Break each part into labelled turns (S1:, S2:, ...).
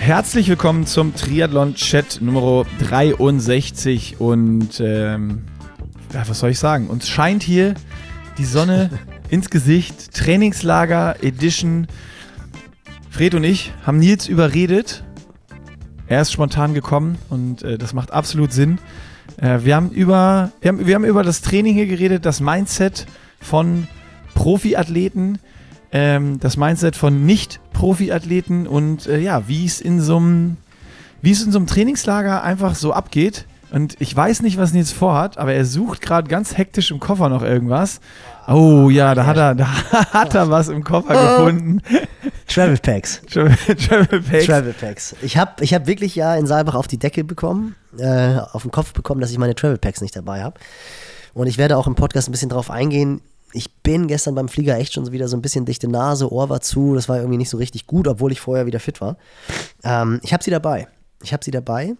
S1: Herzlich willkommen zum Triathlon-Chat Nummer 63 und ähm, ja, was soll ich sagen? Uns scheint hier die Sonne ins Gesicht. Trainingslager Edition. Fred und ich haben Nils überredet. Er ist spontan gekommen und äh, das macht absolut Sinn. Äh, wir, haben über, wir, haben, wir haben über das Training hier geredet, das Mindset von Profiathleten, ähm, das Mindset von Nicht-Profi-Athleten und äh, ja, wie es in so einem wie es in so einem Trainingslager einfach so abgeht. Und ich weiß nicht, was Nils vorhat, aber er sucht gerade ganz hektisch im Koffer noch irgendwas. Oh ja, da hat er, da hat er was im Koffer gefunden.
S2: Travel Packs.
S1: Travel, Travel Packs.
S2: Travel Packs. Ich habe ich hab wirklich ja in Saalbach auf die Decke bekommen, äh, auf den Kopf bekommen, dass ich meine Travel Packs nicht dabei habe. Und ich werde auch im Podcast ein bisschen drauf eingehen. Ich bin gestern beim Flieger echt schon wieder so ein bisschen dichte Nase, Ohr war zu. Das war irgendwie nicht so richtig gut, obwohl ich vorher wieder fit war. Ähm, ich habe sie dabei. Ich habe sie dabei.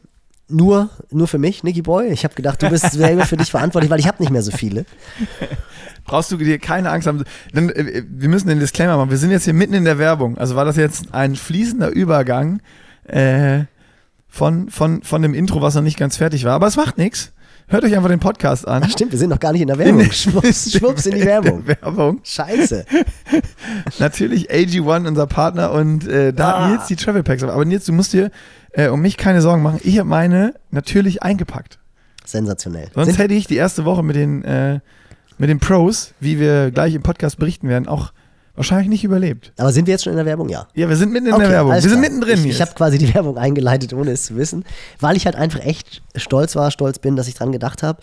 S2: Nur, nur für mich, Nicky Boy. Ich habe gedacht, du bist selber für dich verantwortlich, weil ich habe nicht mehr so viele.
S1: Brauchst du dir keine Angst haben. Dann, äh, wir müssen den Disclaimer machen. Wir sind jetzt hier mitten in der Werbung. Also war das jetzt ein fließender Übergang äh, von, von, von dem Intro, was noch nicht ganz fertig war. Aber es macht nichts. Hört euch einfach den Podcast an.
S2: Ach stimmt, wir sind noch gar nicht in der Werbung. Schwupps, schwupps in die Werbung.
S1: Werbung.
S2: Scheiße.
S1: Natürlich AG1, unser Partner, und äh, da
S2: Ah.
S1: Nils die Travel Packs. Aber Nils, du musst dir äh, um mich keine Sorgen machen. Ich habe meine natürlich eingepackt.
S2: Sensationell.
S1: Sonst
S2: Sind,
S1: hätte ich die erste Woche mit den, äh, mit den Pros, wie wir gleich im Podcast berichten werden, auch wahrscheinlich nicht überlebt.
S2: aber sind wir jetzt schon in der Werbung? Ja.
S1: Ja, wir sind mitten in
S2: Okay,
S1: der Werbung. Wir sind
S2: klar.
S1: mittendrin
S2: Ich,
S1: jetzt.
S2: ich habe quasi die Werbung eingeleitet, ohne es zu wissen, weil ich halt einfach echt stolz war, stolz bin, dass ich dran gedacht habe.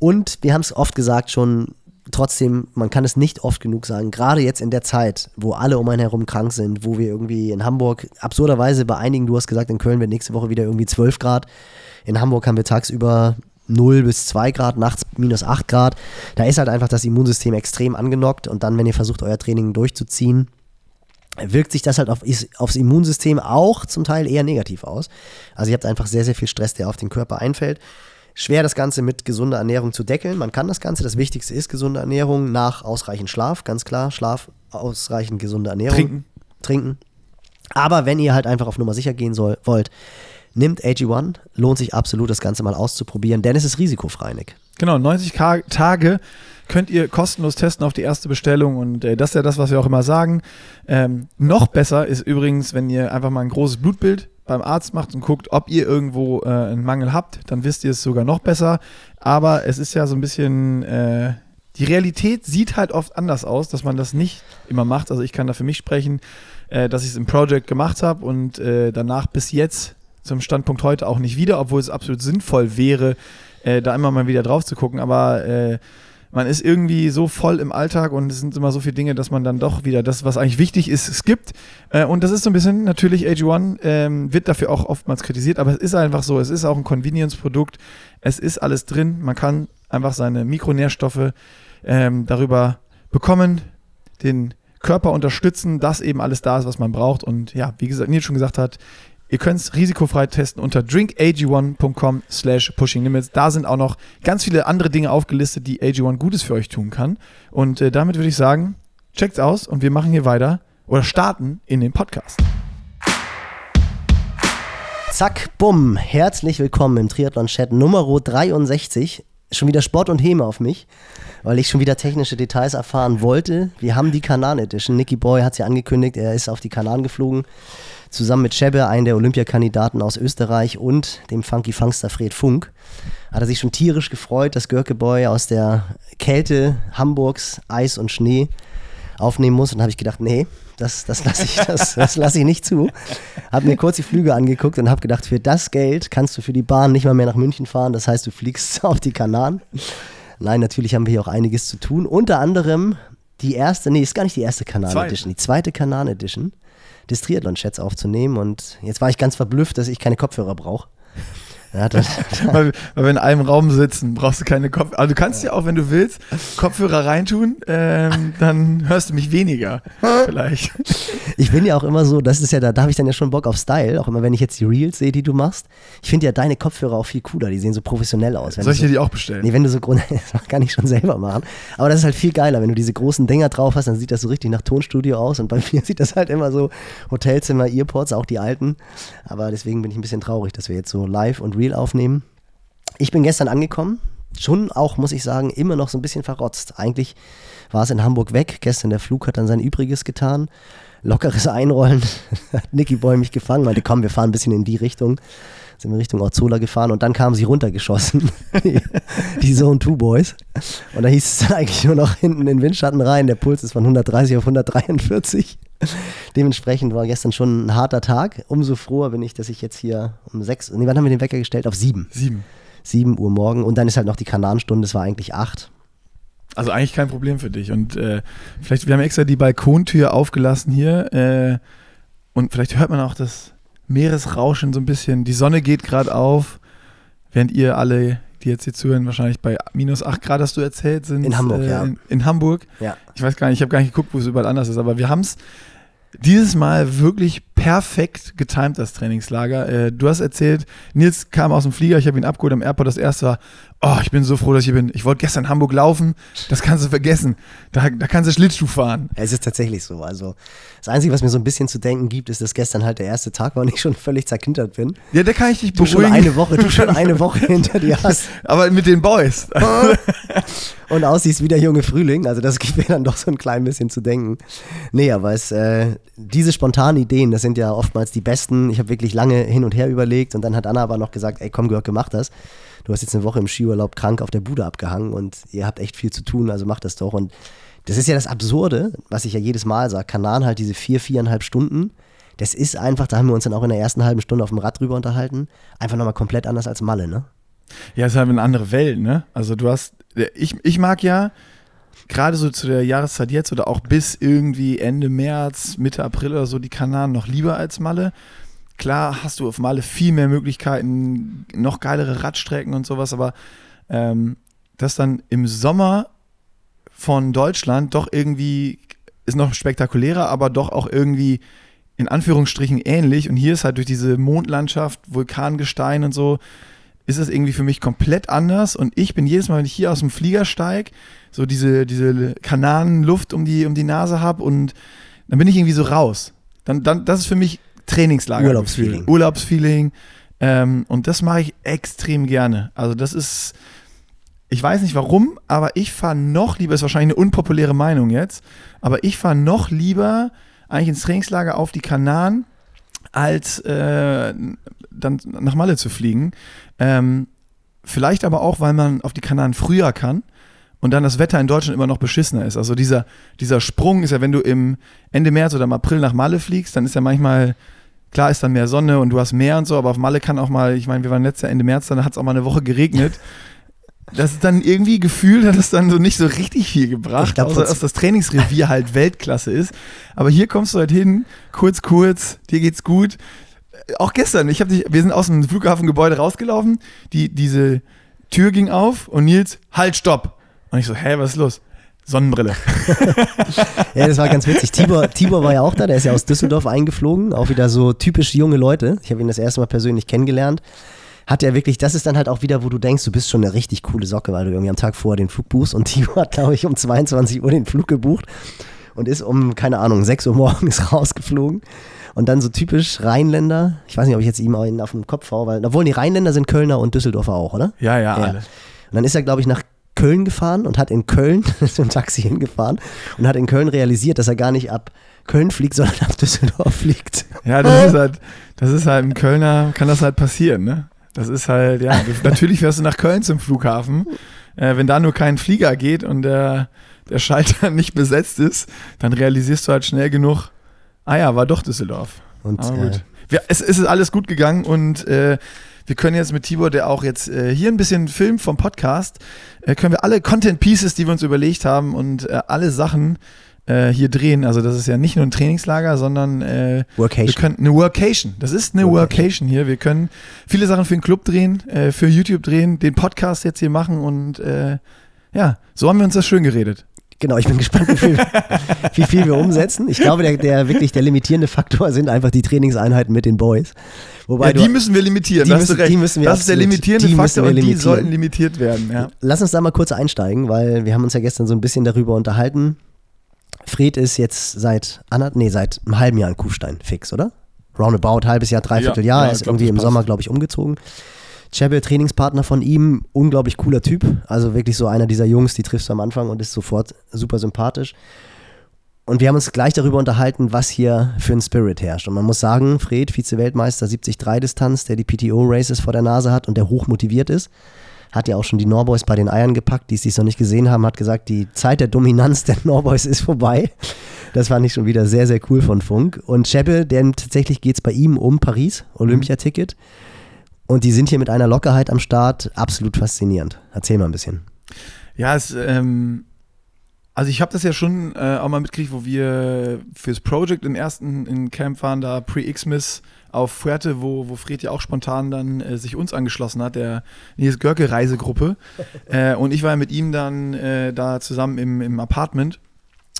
S2: Und wir haben es oft gesagt schon, trotzdem, man kann es nicht oft genug sagen, gerade jetzt in der Zeit, wo alle um einen herum krank sind, wo wir irgendwie in Hamburg, absurderweise bei einigen, du hast gesagt, in Köln wird nächste Woche wieder irgendwie 12 Grad. In Hamburg haben wir tagsüber 0 bis 2 Grad, nachts minus 8 Grad. Da ist halt einfach das Immunsystem extrem angenockt und dann, wenn ihr versucht, euer Training durchzuziehen, wirkt sich das halt auf, aufs Immunsystem auch zum Teil eher negativ aus. Also ihr habt einfach sehr, sehr viel Stress, der auf den Körper einfällt. Schwer das Ganze mit gesunder Ernährung zu deckeln. Man kann das Ganze. Das Wichtigste ist gesunde Ernährung nach ausreichend Schlaf, ganz klar. Schlaf, ausreichend gesunde Ernährung.
S1: Trinken.
S2: Trinken. Aber wenn ihr halt einfach auf Nummer sicher gehen soll, wollt, nimmt AG1. Lohnt sich absolut, das Ganze mal auszuprobieren, denn es ist risikofrei, Nick.
S1: Genau, 90 Ka Tage könnt ihr kostenlos testen auf die erste Bestellung und äh, das ist ja das, was wir auch immer sagen. Ähm, noch besser ist übrigens, wenn ihr einfach mal ein großes Blutbild beim Arzt macht und guckt, ob ihr irgendwo äh, einen Mangel habt, dann wisst ihr es sogar noch besser. Aber es ist ja so ein bisschen, äh, die Realität sieht halt oft anders aus, dass man das nicht immer macht. Also ich kann da für mich sprechen, äh, dass ich es im Project gemacht habe und äh, danach bis jetzt zum Standpunkt heute auch nicht wieder, obwohl es absolut sinnvoll wäre, äh, da immer mal wieder drauf zu gucken. Aber äh, man ist irgendwie so voll im Alltag und es sind immer so viele Dinge, dass man dann doch wieder das, was eigentlich wichtig ist, skippt. Äh, und das ist so ein bisschen, natürlich AG1 ähm, wird dafür auch oftmals kritisiert, aber es ist einfach so, es ist auch ein Convenience-Produkt, es ist alles drin, man kann einfach seine Mikronährstoffe ähm, darüber bekommen, den Körper unterstützen, dass eben alles da ist, was man braucht. Und ja, wie gesagt, Nils schon gesagt hat, Ihr könnt es risikofrei testen unter drinkag1.com slash pushinglimits. Da sind auch noch ganz viele andere Dinge aufgelistet, die AG1 Gutes für euch tun kann. Und äh, damit würde ich sagen, checkt's aus und wir machen hier weiter oder starten in den Podcast.
S2: Zack, bumm. Herzlich willkommen im Triathlon-Chat Nummer 63. Schon wieder Sport und Häme auf mich, weil ich schon wieder technische Details erfahren wollte. Wir haben die Kanan Edition. Nicky Boy hat es ja angekündigt, er ist auf die Kanan geflogen. Zusammen mit Schebbe, einem der Olympiakandidaten aus Österreich und dem Funky Funkster Fred Funk. Hat er sich schon tierisch gefreut, dass Görke Boy aus der Kälte Hamburgs, Eis und Schnee aufnehmen muss. Und habe ich gedacht, nee, das, das lasse ich, das, das lass ich nicht zu. Habe mir kurz die Flüge angeguckt und habe gedacht, für das Geld kannst du für die Bahn nicht mal mehr nach München fahren. Das heißt, du fliegst auf die Kanaren. Nein, natürlich haben wir hier auch einiges zu tun. Unter anderem die erste, nee, ist gar nicht die erste Kanan
S1: Zweite.
S2: Edition, die zweite Kanan Edition des Triathlon-Chats aufzunehmen. Und jetzt war ich ganz verblüfft, dass ich keine Kopfhörer brauche. Ja, das,
S1: weil, weil wir in einem Raum sitzen, brauchst du keine Kopfhörer. Also du kannst ja auch, wenn du willst, Kopfhörer reintun, ähm, dann hörst du mich weniger. Vielleicht.
S2: ich bin ja auch immer so, das ist ja, da, da habe ich dann ja schon Bock auf Style, auch immer wenn ich jetzt die Reels sehe, die du machst. Ich finde ja deine Kopfhörer auch viel cooler, die sehen so professionell aus.
S1: Soll ich dir
S2: so,
S1: die auch bestellen?
S2: Nee, wenn du so Grund, das kann ich schon selber machen. Aber das ist halt viel geiler, wenn du diese großen Dinger drauf hast, dann sieht das so richtig nach Tonstudio aus und bei mir sieht das halt immer so Hotelzimmer, Earpods, auch die alten. Aber deswegen bin ich ein bisschen traurig, dass wir jetzt so live und real aufnehmen. Ich bin gestern angekommen, schon auch, muss ich sagen, immer noch so ein bisschen verrotzt. Eigentlich war es in Hamburg weg, gestern der Flug hat dann sein Übriges getan. Lockeres Einrollen, hat Nicky Boy mich gefangen, meinte, komm, wir fahren ein bisschen in die Richtung. Sind wir Richtung Orzola gefahren und dann kamen sie runtergeschossen, die, die Zone 2 Boys. Und da hieß es dann eigentlich nur noch hinten in den Windschatten rein, der Puls ist von 130 auf 143. Dementsprechend war gestern schon ein harter Tag. Umso froher bin ich, dass ich jetzt hier um sechs, nee, wann haben wir den Wecker gestellt? Auf sieben.
S1: Sieben.
S2: 7 Uhr morgen und dann ist halt noch die Kanarenstunde, es war eigentlich 8.
S1: Also eigentlich kein Problem für dich. Und äh, vielleicht, wir haben extra die Balkontür aufgelassen hier. Äh, und vielleicht hört man auch das Meeresrauschen so ein bisschen. Die Sonne geht gerade auf, während ihr alle, die jetzt hier zuhören, wahrscheinlich bei minus 8 Grad, hast du erzählt, sind.
S2: In Hamburg,
S1: äh,
S2: ja.
S1: In, in Hamburg.
S2: Ja.
S1: Ich weiß gar nicht, ich habe gar nicht geguckt, wo es überall anders ist, aber wir haben es dieses Mal wirklich perfekt getimt, das Trainingslager. Äh, du hast erzählt, Nils kam aus dem Flieger, ich habe ihn abgeholt am Airport. Das erste war, oh, ich bin so froh, dass ich hier bin. Ich wollte gestern in Hamburg laufen, das kannst du vergessen. Da, da kannst du Schlittschuh fahren.
S2: Es ist tatsächlich so. Also das Einzige, was mir so ein bisschen zu denken gibt, ist, dass gestern halt der erste Tag war und ich schon völlig zerkintert bin.
S1: Ja, da kann ich dich
S2: Du schon
S1: beruhigen.
S2: eine Woche, du schon eine Woche hinter dir hast
S1: aber mit den Boys.
S2: und aussiehst wie der junge Frühling. Also das gibt mir dann doch so ein klein bisschen zu denken. Nee, aber es, äh, diese spontanen Ideen, das sind ja oftmals die besten. Ich habe wirklich lange hin und her überlegt und dann hat Anna aber noch gesagt, ey komm Georg, mach das. Du hast jetzt eine Woche im Skiurlaub krank auf der Bude abgehangen und ihr habt echt viel zu tun, also mach das doch. Und das ist ja das Absurde, was ich ja jedes Mal sage. Kanan halt diese vier, viereinhalb Stunden. Das ist einfach, da haben wir uns dann auch in der ersten halben Stunde auf dem Rad drüber unterhalten, einfach nochmal komplett anders als Malle, ne?
S1: Ja, es ist halt eine andere Welt, ne? Also du hast, ich, ich mag ja gerade so zu der Jahreszeit jetzt oder auch bis irgendwie Ende März, Mitte April oder so die Kanaren noch lieber als Malle. Klar hast du auf Malle viel mehr Möglichkeiten, noch geilere Radstrecken und sowas, aber ähm, das dann im Sommer von Deutschland doch irgendwie ist noch spektakulärer, aber doch auch irgendwie in Anführungsstrichen ähnlich. Und hier ist halt durch diese Mondlandschaft, Vulkangestein und so, ist es irgendwie für mich komplett anders. Und ich bin jedes Mal, wenn ich hier aus dem Flieger steige, so diese, diese Kananenluft um die, um die Nase habe und dann bin ich irgendwie so raus. Dann, dann, das ist für mich Trainingslager.
S2: Urlaubsfeeling.
S1: Urlaubsfeeling. Ähm, und das mache ich extrem gerne. Also das ist, ich weiß nicht warum, aber ich fahre noch lieber, ist wahrscheinlich eine unpopuläre Meinung jetzt, aber ich fahre noch lieber eigentlich ins Trainingslager auf die Kanaren, als äh, dann nach Malle zu fliegen. Ähm, vielleicht aber auch, weil man auf die Kanaren früher kann und dann das Wetter in Deutschland immer noch beschissener ist. Also dieser, dieser Sprung ist ja, wenn du im Ende März oder im April nach Malle fliegst, dann ist ja manchmal, klar ist dann mehr Sonne und du hast Meer und so, aber auf Malle kann auch mal, ich meine, wir waren letztes Jahr Ende März, dann hat es auch mal eine Woche geregnet. Das ist dann irgendwie gefühlt, hat es dann so nicht so richtig viel gebracht,
S2: glaub,
S1: außer dass das Trainingsrevier halt Weltklasse ist. Aber hier kommst du halt hin, kurz, kurz, dir geht's gut. Auch gestern, ich hab dich, wir sind aus dem Flughafengebäude rausgelaufen, die, diese Tür ging auf und Nils, halt, stopp. Und ich so, hä, was ist los? Sonnenbrille.
S2: Ja, das war ganz witzig. Tibor, Tibor war ja auch da, der ist ja aus Düsseldorf eingeflogen, auch wieder so typisch junge Leute. Ich habe ihn das erste Mal persönlich kennengelernt. Hat er wirklich, das ist dann halt auch wieder, wo du denkst, du bist schon eine richtig coole Socke, weil du irgendwie am Tag vorher den Flug buchst und Tibor hat, glaube ich, um 22 Uhr den Flug gebucht und ist um, keine Ahnung, 6 Uhr morgens rausgeflogen. Und dann so typisch Rheinländer, ich weiß nicht, ob ich jetzt ihm auf den Kopf hau, weil, obwohl die Rheinländer sind Kölner und Düsseldorfer auch, oder?
S1: Ja, ja,
S2: Ja.
S1: alle.
S2: Und dann ist er, glaube ich, nach Köln gefahren und hat in Köln, ist mit dem Taxi hingefahren und hat in Köln realisiert, dass er gar nicht ab Köln fliegt, sondern ab Düsseldorf fliegt.
S1: Ja, das ist halt, das ist halt im Kölner, kann das halt passieren, ne? Das ist halt, ja, natürlich fährst du nach Köln zum Flughafen. Äh, wenn da nur kein Flieger geht und der, der Schalter nicht besetzt ist, dann realisierst du halt schnell genug, ah ja, war doch Düsseldorf.
S2: Und äh,
S1: gut. Wir, es, es ist alles gut gegangen und äh, wir können jetzt mit Tibor, der auch jetzt äh, hier ein bisschen filmt vom Podcast, äh, können wir alle Content Pieces, die wir uns überlegt haben und äh, alle Sachen äh, hier drehen. Also das ist ja nicht nur ein Trainingslager, sondern äh,
S2: Workation.
S1: wir können eine Workation. Das ist eine
S2: Workation.
S1: Workation hier. Wir können viele Sachen für den Club drehen, äh, für YouTube drehen, den Podcast jetzt hier machen und äh, ja, so haben wir uns das schön geredet.
S2: Genau, ich bin gespannt, wie viel, wie viel wir umsetzen. Ich glaube, der, der wirklich der limitierende Faktor sind einfach die Trainingseinheiten mit den Boys. Wobei
S1: Ja, die
S2: du,
S1: müssen wir limitieren.
S2: die müssen- die müssen wir
S1: das ist der
S2: absolut-
S1: limitierende
S2: die
S1: Faktor und die sollten limitiert werden. Ja.
S2: Lass uns da mal kurz einsteigen, weil wir haben uns ja gestern so ein bisschen darüber unterhalten. Fred ist jetzt seit nee, seit einem halben Jahr in Kufstein fix, oder? Roundabout, halbes Jahr, dreiviertel
S1: Ja,
S2: Jahr.
S1: ja,
S2: er ist irgendwie im
S1: passt.
S2: Sommer, glaube ich, umgezogen. Chebe, Trainingspartner von ihm, unglaublich cooler Typ. Also wirklich so einer dieser Jungs, die triffst du am Anfang und ist sofort super sympathisch. Und wir haben uns gleich darüber unterhalten, was hier für ein Spirit herrscht. Und man muss sagen, Fred, Vize-Weltmeister 73-Distanz, der die PTO-Races vor der Nase hat und der hoch motiviert ist, hat ja auch schon die Norboys bei den Eiern gepackt, die es sich noch nicht gesehen haben, hat gesagt, die Zeit der Dominanz der Norboys ist vorbei. Das fand ich schon wieder sehr, sehr cool von Funk. Und Cheppe, denn tatsächlich geht es bei ihm um Paris, Olympiaticket. Und die sind hier mit einer Lockerheit am Start, absolut faszinierend. Erzähl mal ein bisschen.
S1: Ja, es, ähm, also ich habe das ja schon äh, auch mal mitgekriegt, wo wir fürs Project im ersten in Camp waren, da Pre-Xmas auf Fuerte, wo, wo Fred ja auch spontan dann äh, sich uns angeschlossen hat, der Nils Görke Reisegruppe. äh, und ich war ja mit ihm dann äh, da zusammen im, im Apartment.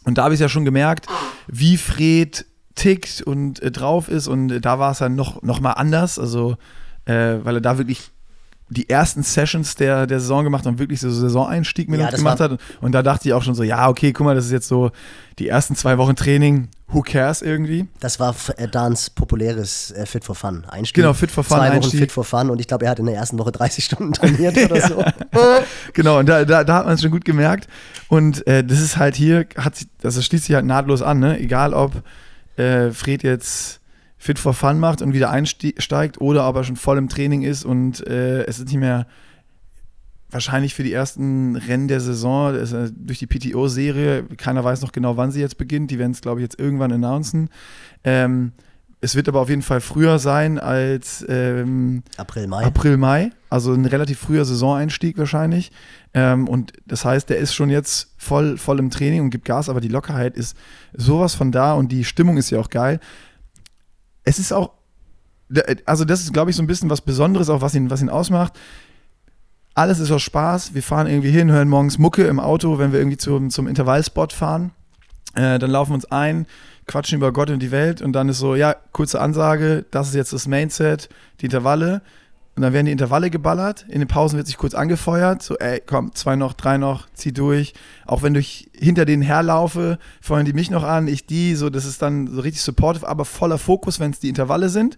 S1: Und da habe ich ja schon gemerkt, wie Fred tickt und äh, drauf ist. Und äh, da war es dann noch, noch mal anders. Also, äh, weil er da wirklich die ersten Sessions der, der Saison gemacht und wirklich so Saisoneinstieg mit
S2: Ja,
S1: uns gemacht hat. Und da dachte ich auch schon so, ja, okay, guck mal, das ist jetzt so die ersten zwei Wochen Training, who cares irgendwie.
S2: Das war äh, Dans populäres äh, Fit for Fun Einstieg.
S1: Genau, Fit for Fun
S2: Zwei Wochen
S1: Einstieg.
S2: Fit for Fun und ich glaube, er hat in der ersten Woche 30 Stunden trainiert oder so.
S1: Genau, und da, da, da hat man es schon gut gemerkt. Und äh, das ist halt hier, hat, das schließt sich halt nahtlos an, ne? Egal ob äh, Fred jetzt Fit for Fun macht und wieder einsteigt oder ob er schon voll im Training ist und äh, es ist nicht mehr wahrscheinlich für die ersten Rennen der Saison, äh, durch die PTO-Serie, keiner weiß noch genau, wann sie jetzt beginnt, die werden es, glaube ich, jetzt irgendwann announcen. Ähm, es wird aber auf jeden Fall früher sein als ähm,
S2: April, Mai.
S1: April, Mai, also ein relativ früher Saisoneinstieg wahrscheinlich. Ähm, und das heißt, der ist schon jetzt voll, voll im Training und gibt Gas, aber die Lockerheit ist sowas von da und die Stimmung ist ja auch geil. Es ist auch, also das ist, glaube ich, so ein bisschen was Besonderes, auch was ihn, was ihn ausmacht. Alles ist aus Spaß. Wir fahren irgendwie hin, hören morgens Mucke im Auto, wenn wir irgendwie zum, zum Intervallspot fahren. Äh, dann laufen wir uns ein, quatschen über Gott und die Welt und dann ist so, ja, kurze Ansage, das ist jetzt das Mainset, die Intervalle. Und dann werden die Intervalle geballert, in den Pausen wird sich kurz angefeuert, so, ey, komm, zwei noch, drei noch, zieh durch. Auch wenn ich hinter denen herlaufe, feuern die mich noch an, ich die, so, das ist dann so richtig supportive, aber voller Fokus, wenn es die Intervalle sind.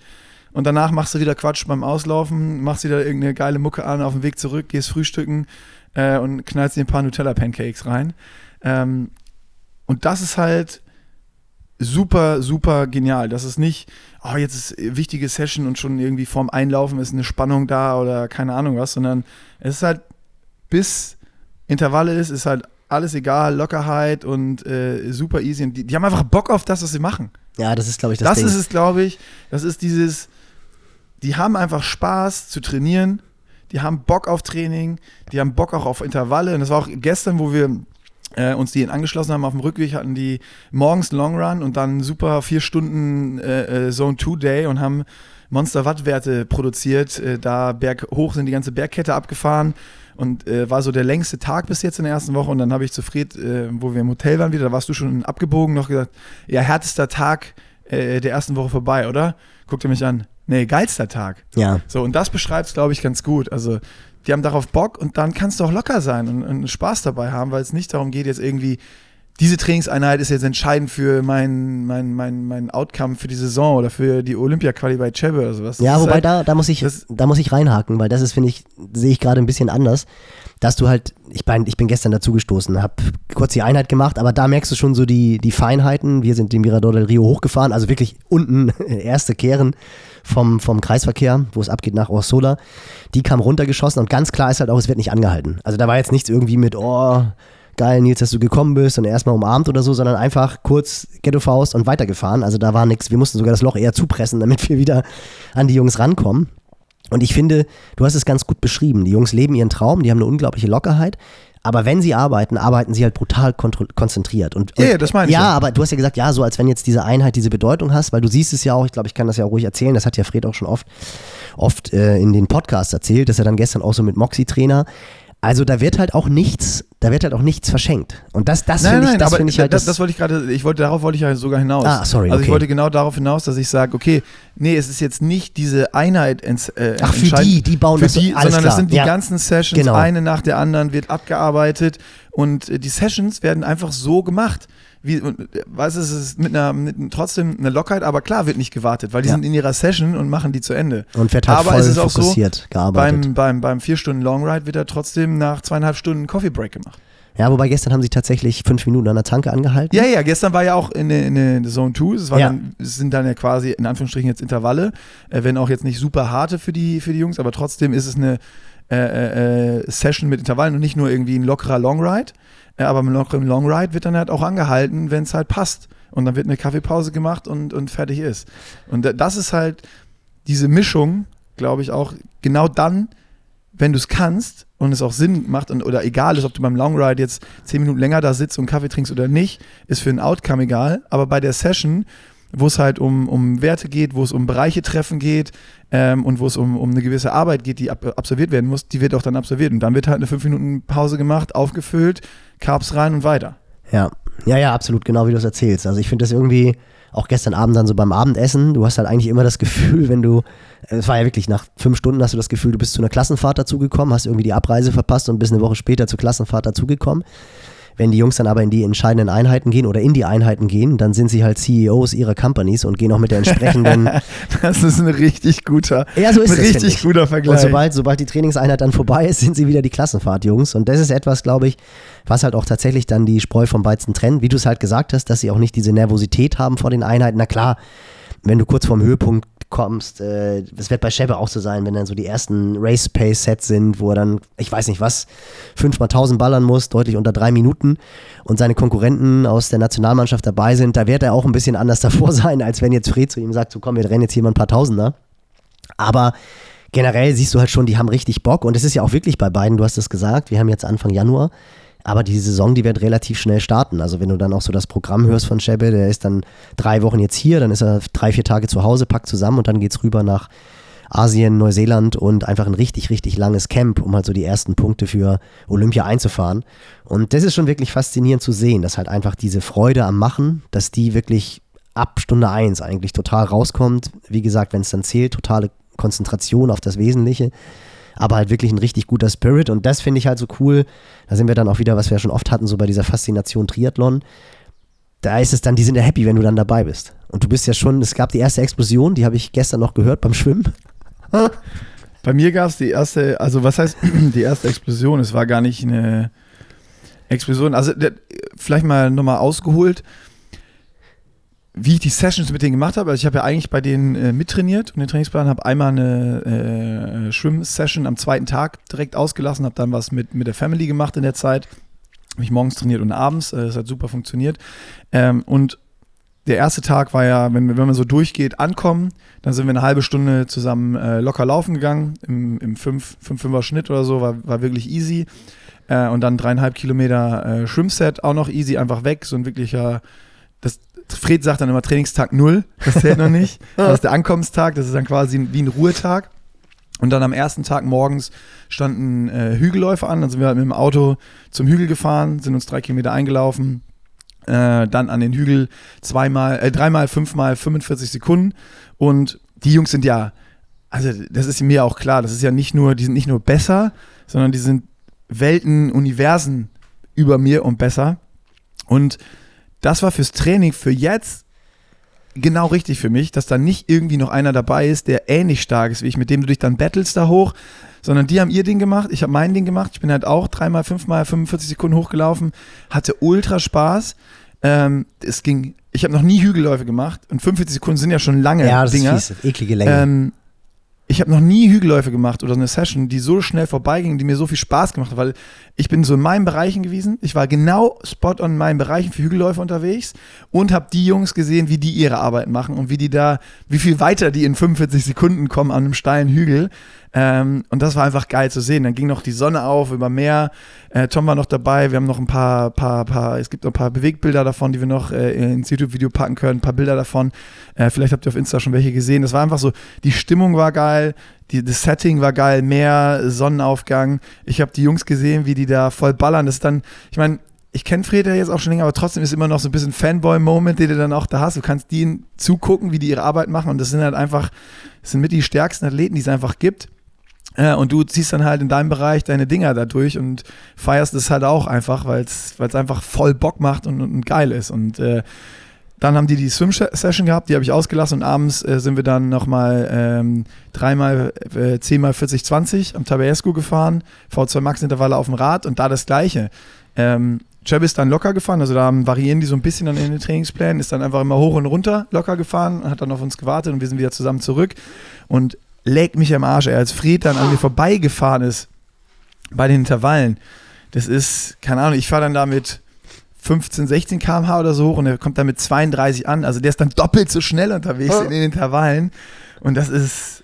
S1: Und danach machst du wieder Quatsch beim Auslaufen, machst wieder irgendeine geile Mucke an, auf dem Weg zurück, gehst frühstücken äh, und knallst dir ein paar Nutella-Pancakes rein. Ähm, und das ist halt super, super genial. Das ist nicht, oh, jetzt ist eine wichtige Session und schon irgendwie vorm Einlaufen ist eine Spannung da oder keine Ahnung was, sondern es ist halt, bis Intervalle ist, ist halt alles egal, Lockerheit und äh, super easy. Und die, die haben einfach Bock auf das, was sie machen.
S2: Ja, das ist, glaube ich, das,
S1: Das,
S2: Ding.
S1: ist es, glaube ich. Das ist dieses, die haben einfach Spaß zu trainieren, die haben Bock auf Training, die haben Bock auch auf Intervalle. Und das war auch gestern, wo wir äh, uns die angeschlossen haben auf dem Rückweg, hatten die morgens Long Run und dann super vier Stunden äh, äh, Zone 2 Day und haben Monster-Wattwerte produziert. Äh, da berghoch sind die ganze Bergkette abgefahren und äh, war so der längste Tag bis jetzt in der ersten Woche. Und dann habe ich zu Fred, äh, wo wir im Hotel waren wieder, da warst du schon abgebogen, noch gesagt, ja, härtester Tag äh, der ersten Woche vorbei, oder? Guckt er mich an. Nee, geilster Tag.
S2: ja.
S1: So, und das beschreibt es, glaube ich, ganz gut. Also, die haben darauf Bock und dann kannst du auch locker sein und, und Spaß dabei haben, weil es nicht darum geht, jetzt irgendwie, diese Trainingseinheit ist jetzt entscheidend für mein, mein, mein, mein Outcome für die Saison oder für die Olympia-Quali bei Chebe oder sowas.
S2: Ja,
S1: Das ist
S2: wobei
S1: halt,
S2: da, da muss ich, da muss ich reinhaken, weil das ist, finde ich, sehe ich gerade ein bisschen anders, dass du halt, ich bin, ich bin gestern dazugestoßen, habe kurz die Einheit gemacht, aber da merkst du schon so die, die Feinheiten. Wir sind den Mirador del Rio hochgefahren, also wirklich unten erste Kehren vom, vom Kreisverkehr, wo es abgeht nach Orsola. Die kam runtergeschossen und ganz klar ist halt auch, es wird nicht angehalten. Also da war jetzt nichts irgendwie mit, oh, geil, Nils, dass du gekommen bist und erstmal umarmt oder so, sondern einfach kurz Ghetto-Faust und weitergefahren. Also da war nichts, wir mussten sogar das Loch eher zupressen, damit wir wieder an die Jungs rankommen. Und ich finde, du hast es ganz gut beschrieben. Die Jungs leben ihren Traum, die haben eine unglaubliche Lockerheit. Aber wenn sie arbeiten, arbeiten sie halt brutal konzentriert. Und,
S1: ja, das meine ich.
S2: Ja, ja, aber du hast ja gesagt, ja, so als wenn jetzt diese Einheit diese Bedeutung hast, weil du siehst es ja auch, ich glaube, ich kann das ja auch ruhig erzählen, das hat ja Fred auch schon oft, oft äh, in den Podcasts erzählt, dass er dann gestern auch so mit Moxie-Trainer also da wird halt auch nichts, da wird halt auch nichts verschenkt. Und das, das finde ich, das finde ich halt.
S1: Das, das wollte ich gerade, ich wollte, darauf wollte ich ja sogar hinaus.
S2: Ah, sorry.
S1: Also
S2: okay.
S1: ich wollte genau darauf hinaus, dass ich sage, okay, nee, es ist jetzt nicht diese Einheit ins,
S2: äh, Ach, für die, die bauen
S1: für
S2: das
S1: die,
S2: alles
S1: sondern
S2: klar.
S1: das sind die
S2: ja.
S1: ganzen Sessions,
S2: Genau.
S1: eine nach der anderen wird abgearbeitet und äh, die Sessions werden einfach so gemacht. Wie, weißt du, es ist mit einer, mit trotzdem eine Lockheit, aber klar wird nicht gewartet, weil die
S2: Ja.
S1: sind in ihrer Session und machen die zu Ende.
S2: Und wird halt
S1: aber
S2: voll
S1: es ist auch so,
S2: gearbeitet.
S1: beim, beim, beim vier Stunden Long Ride wird er trotzdem nach zweieinhalb Stunden Coffee Break gemacht.
S2: ja, wobei gestern haben sie tatsächlich fünf Minuten an der Tanke angehalten.
S1: Ja, ja, gestern war ja auch in, der- in, in Zone 2, es, war
S2: Ja.
S1: dann, es sind dann ja quasi in Anführungsstrichen jetzt Intervalle, äh, wenn auch jetzt nicht super harte für die, für die Jungs, aber trotzdem ist es eine äh, äh, äh, Session mit Intervallen und nicht nur irgendwie ein lockerer Long Ride, äh, aber im lockeren Long Ride wird dann halt auch angehalten, wenn es halt passt. Und dann wird eine Kaffeepause gemacht und, und fertig ist. Und da- das ist halt diese Mischung, glaube ich, auch genau dann, wenn du es kannst und es auch Sinn macht und, oder egal ist, ob du beim Long Ride jetzt zehn Minuten länger da sitzt und Kaffee trinkst oder nicht, ist für ein Outcome egal. Aber bei der Session, wo es halt um, um Werte geht, wo es um Bereiche treffen geht ähm, und wo es um, um eine gewisse Arbeit geht, die ab, absolviert werden muss, die wird auch dann absolviert. Und dann wird halt eine fünf Minuten Pause gemacht, aufgefüllt, Carbs rein und weiter.
S2: Ja, ja, ja, absolut, genau wie du es erzählst. Also ich finde das irgendwie, auch gestern Abend dann so beim Abendessen, du hast halt eigentlich immer das Gefühl, wenn du, es war ja wirklich nach fünf Stunden hast du das Gefühl, du bist zu einer Klassenfahrt dazugekommen, hast irgendwie die Abreise verpasst und bist eine Woche später zur Klassenfahrt dazugekommen. Wenn die Jungs dann aber in die entscheidenden Einheiten gehen oder in die Einheiten gehen, dann sind sie halt CEOs ihrer Companies und gehen auch mit der entsprechenden.
S1: Das ist ein richtig guter,
S2: ja, so ist
S1: ein richtig
S2: ich.
S1: guter Vergleich.
S2: Und sobald, sobald die Trainingseinheit dann vorbei ist, sind sie wieder die Klassenfahrt-Jungs. Und das ist etwas, glaube ich, was halt auch tatsächlich dann die Spreu vom Weizen trennt. Wie du es halt gesagt hast, dass sie auch nicht diese Nervosität haben vor den Einheiten. Na klar, wenn du kurz vorm Höhepunkt kommst, äh, das wird bei Shebe auch so sein, wenn dann so die ersten Race-Pace-Sets sind, wo er dann, ich weiß nicht was, fünfmal 1000 ballern muss, deutlich unter drei Minuten und seine Konkurrenten aus der Nationalmannschaft dabei sind, da wird er auch ein bisschen anders davor sein, als wenn jetzt Fred zu ihm sagt, so komm, wir rennen jetzt hier mal ein paar Tausender. Aber generell siehst du halt schon, die haben richtig Bock. Und es ist ja auch wirklich bei beiden, du hast es gesagt, wir haben jetzt Anfang Januar. Aber die Saison, die wird relativ schnell starten. Also wenn du dann auch so das Programm hörst von Shebe, der ist dann drei Wochen jetzt hier, dann ist er drei, vier Tage zu Hause, packt zusammen und dann geht's rüber nach Asien, Neuseeland und einfach ein richtig, richtig langes Camp, um halt so die ersten Punkte für Olympia einzufahren. Und das ist schon wirklich faszinierend zu sehen, dass halt einfach diese Freude am Machen, dass die wirklich ab Stunde eins eigentlich total rauskommt. Wie gesagt, wenn es dann zählt, totale Konzentration auf das Wesentliche, aber halt wirklich ein richtig guter Spirit und das finde ich halt so cool. Da sind wir dann auch wieder, was wir ja schon oft hatten, so bei dieser Faszination Triathlon. Da ist es dann, die sind ja happy, wenn du dann dabei bist. Und du bist ja schon, es gab die erste Explosion, die habe ich gestern noch gehört beim Schwimmen.
S1: Bei mir gab es die erste, also was heißt die erste Explosion? Es war gar nicht eine Explosion. Also vielleicht mal nochmal ausgeholt, wie ich die Sessions mit denen gemacht habe. Also ich habe ja eigentlich bei denen äh, mittrainiert und den Trainingsplan habe einmal eine äh, Schwimm-Session am zweiten Tag direkt ausgelassen, habe dann was mit, mit der Family gemacht in der Zeit. Habe ich morgens trainiert und abends. Äh, das hat super funktioniert. Ähm, und der erste Tag war ja, wenn, wenn man so durchgeht, ankommen, dann sind wir eine halbe Stunde zusammen äh, locker laufen gegangen, im, im 5-5er Schnitt oder so, war, war wirklich easy. Äh, und dann dreieinhalb Kilometer äh, Schwimmset auch noch easy, einfach weg, so ein wirklicher, das, Fred sagt dann immer Trainingstag null, das zählt noch nicht. Das ist der Ankommenstag, das ist dann quasi wie ein Ruhetag. Und dann am ersten Tag morgens standen äh, Hügelläufe an, dann sind wir halt mit dem Auto zum Hügel gefahren, sind uns drei Kilometer eingelaufen, äh, dann an den Hügel zweimal, äh, dreimal, fünfmal 45 Sekunden. Und die Jungs sind ja, also das ist mir auch klar, das ist ja nicht nur, die sind nicht nur besser, sondern die sind Welten, Universen über mir und besser. Und das war fürs Training für jetzt genau richtig für mich, dass da nicht irgendwie noch einer dabei ist, der ähnlich stark ist wie ich, mit dem du dich dann battles da hoch, sondern die haben ihr Ding gemacht, ich habe mein Ding gemacht, ich bin halt auch dreimal, fünfmal 45 Sekunden hochgelaufen, hatte ultra Spaß. Ähm, es ging, ich habe noch nie Hügelläufe gemacht und 45 Sekunden sind ja schon lange
S2: Ja, das
S1: Dinger.
S2: ist fies, eklige Länge.
S1: Ähm, ich habe noch nie Hügelläufe gemacht oder eine Session, die so schnell vorbeiging, die mir so viel Spaß gemacht hat, weil ich bin so in meinen Bereichen gewesen. Ich war genau spot on in meinen Bereichen für Hügelläufe unterwegs und habe die Jungs gesehen, wie die ihre Arbeit machen und wie die da, wie viel weiter die in 45 Sekunden kommen an einem steilen Hügel. Ähm, und das war einfach geil zu sehen. Dann ging noch die Sonne auf über Meer. Äh, Tom war noch dabei. Wir haben noch ein paar, paar, paar, es gibt noch ein paar Bewegbilder davon, die wir noch äh, ins YouTube-Video packen können. Ein paar Bilder davon. Äh, vielleicht habt ihr auf Insta schon welche gesehen. Das war einfach so, die Stimmung war geil. Die, das Setting war geil, Meer, Sonnenaufgang. Ich habe die Jungs gesehen, wie die da voll ballern. Das ist dann, ich meine, ich kenne Fred ja jetzt auch schon länger, aber trotzdem ist immer noch so ein bisschen Fanboy-Moment, den du dann auch da hast. Du kannst denen zugucken, wie die ihre Arbeit machen und das sind halt einfach, das sind mit die stärksten Athleten, die es einfach gibt. Äh, und du ziehst dann halt in deinem Bereich deine Dinger da durch und feierst es halt auch einfach, weil es einfach voll Bock macht und, und geil ist. Und äh, dann haben die die Swim-Session gehabt, die habe ich ausgelassen und abends äh, sind wir dann nochmal ähm, dreimal, äh, zehnmal 40, 20 am Tabasco gefahren, V2 Max-Intervalle auf dem Rad und da das Gleiche. Ähm, Cheb ist dann locker gefahren, also da variieren die so ein bisschen dann in den Trainingsplänen, ist dann einfach immer hoch und runter locker gefahren, hat dann auf uns gewartet und wir sind wieder zusammen zurück. Und leg mich am Arsch, ey, als Fred dann an mir vorbeigefahren ist bei den Intervallen. Das ist, keine Ahnung, ich fahre dann da mit 15, 16 km/h oder so hoch und er kommt dann mit 32 an. Also der ist dann doppelt so schnell unterwegs in den Intervallen. Und das ist,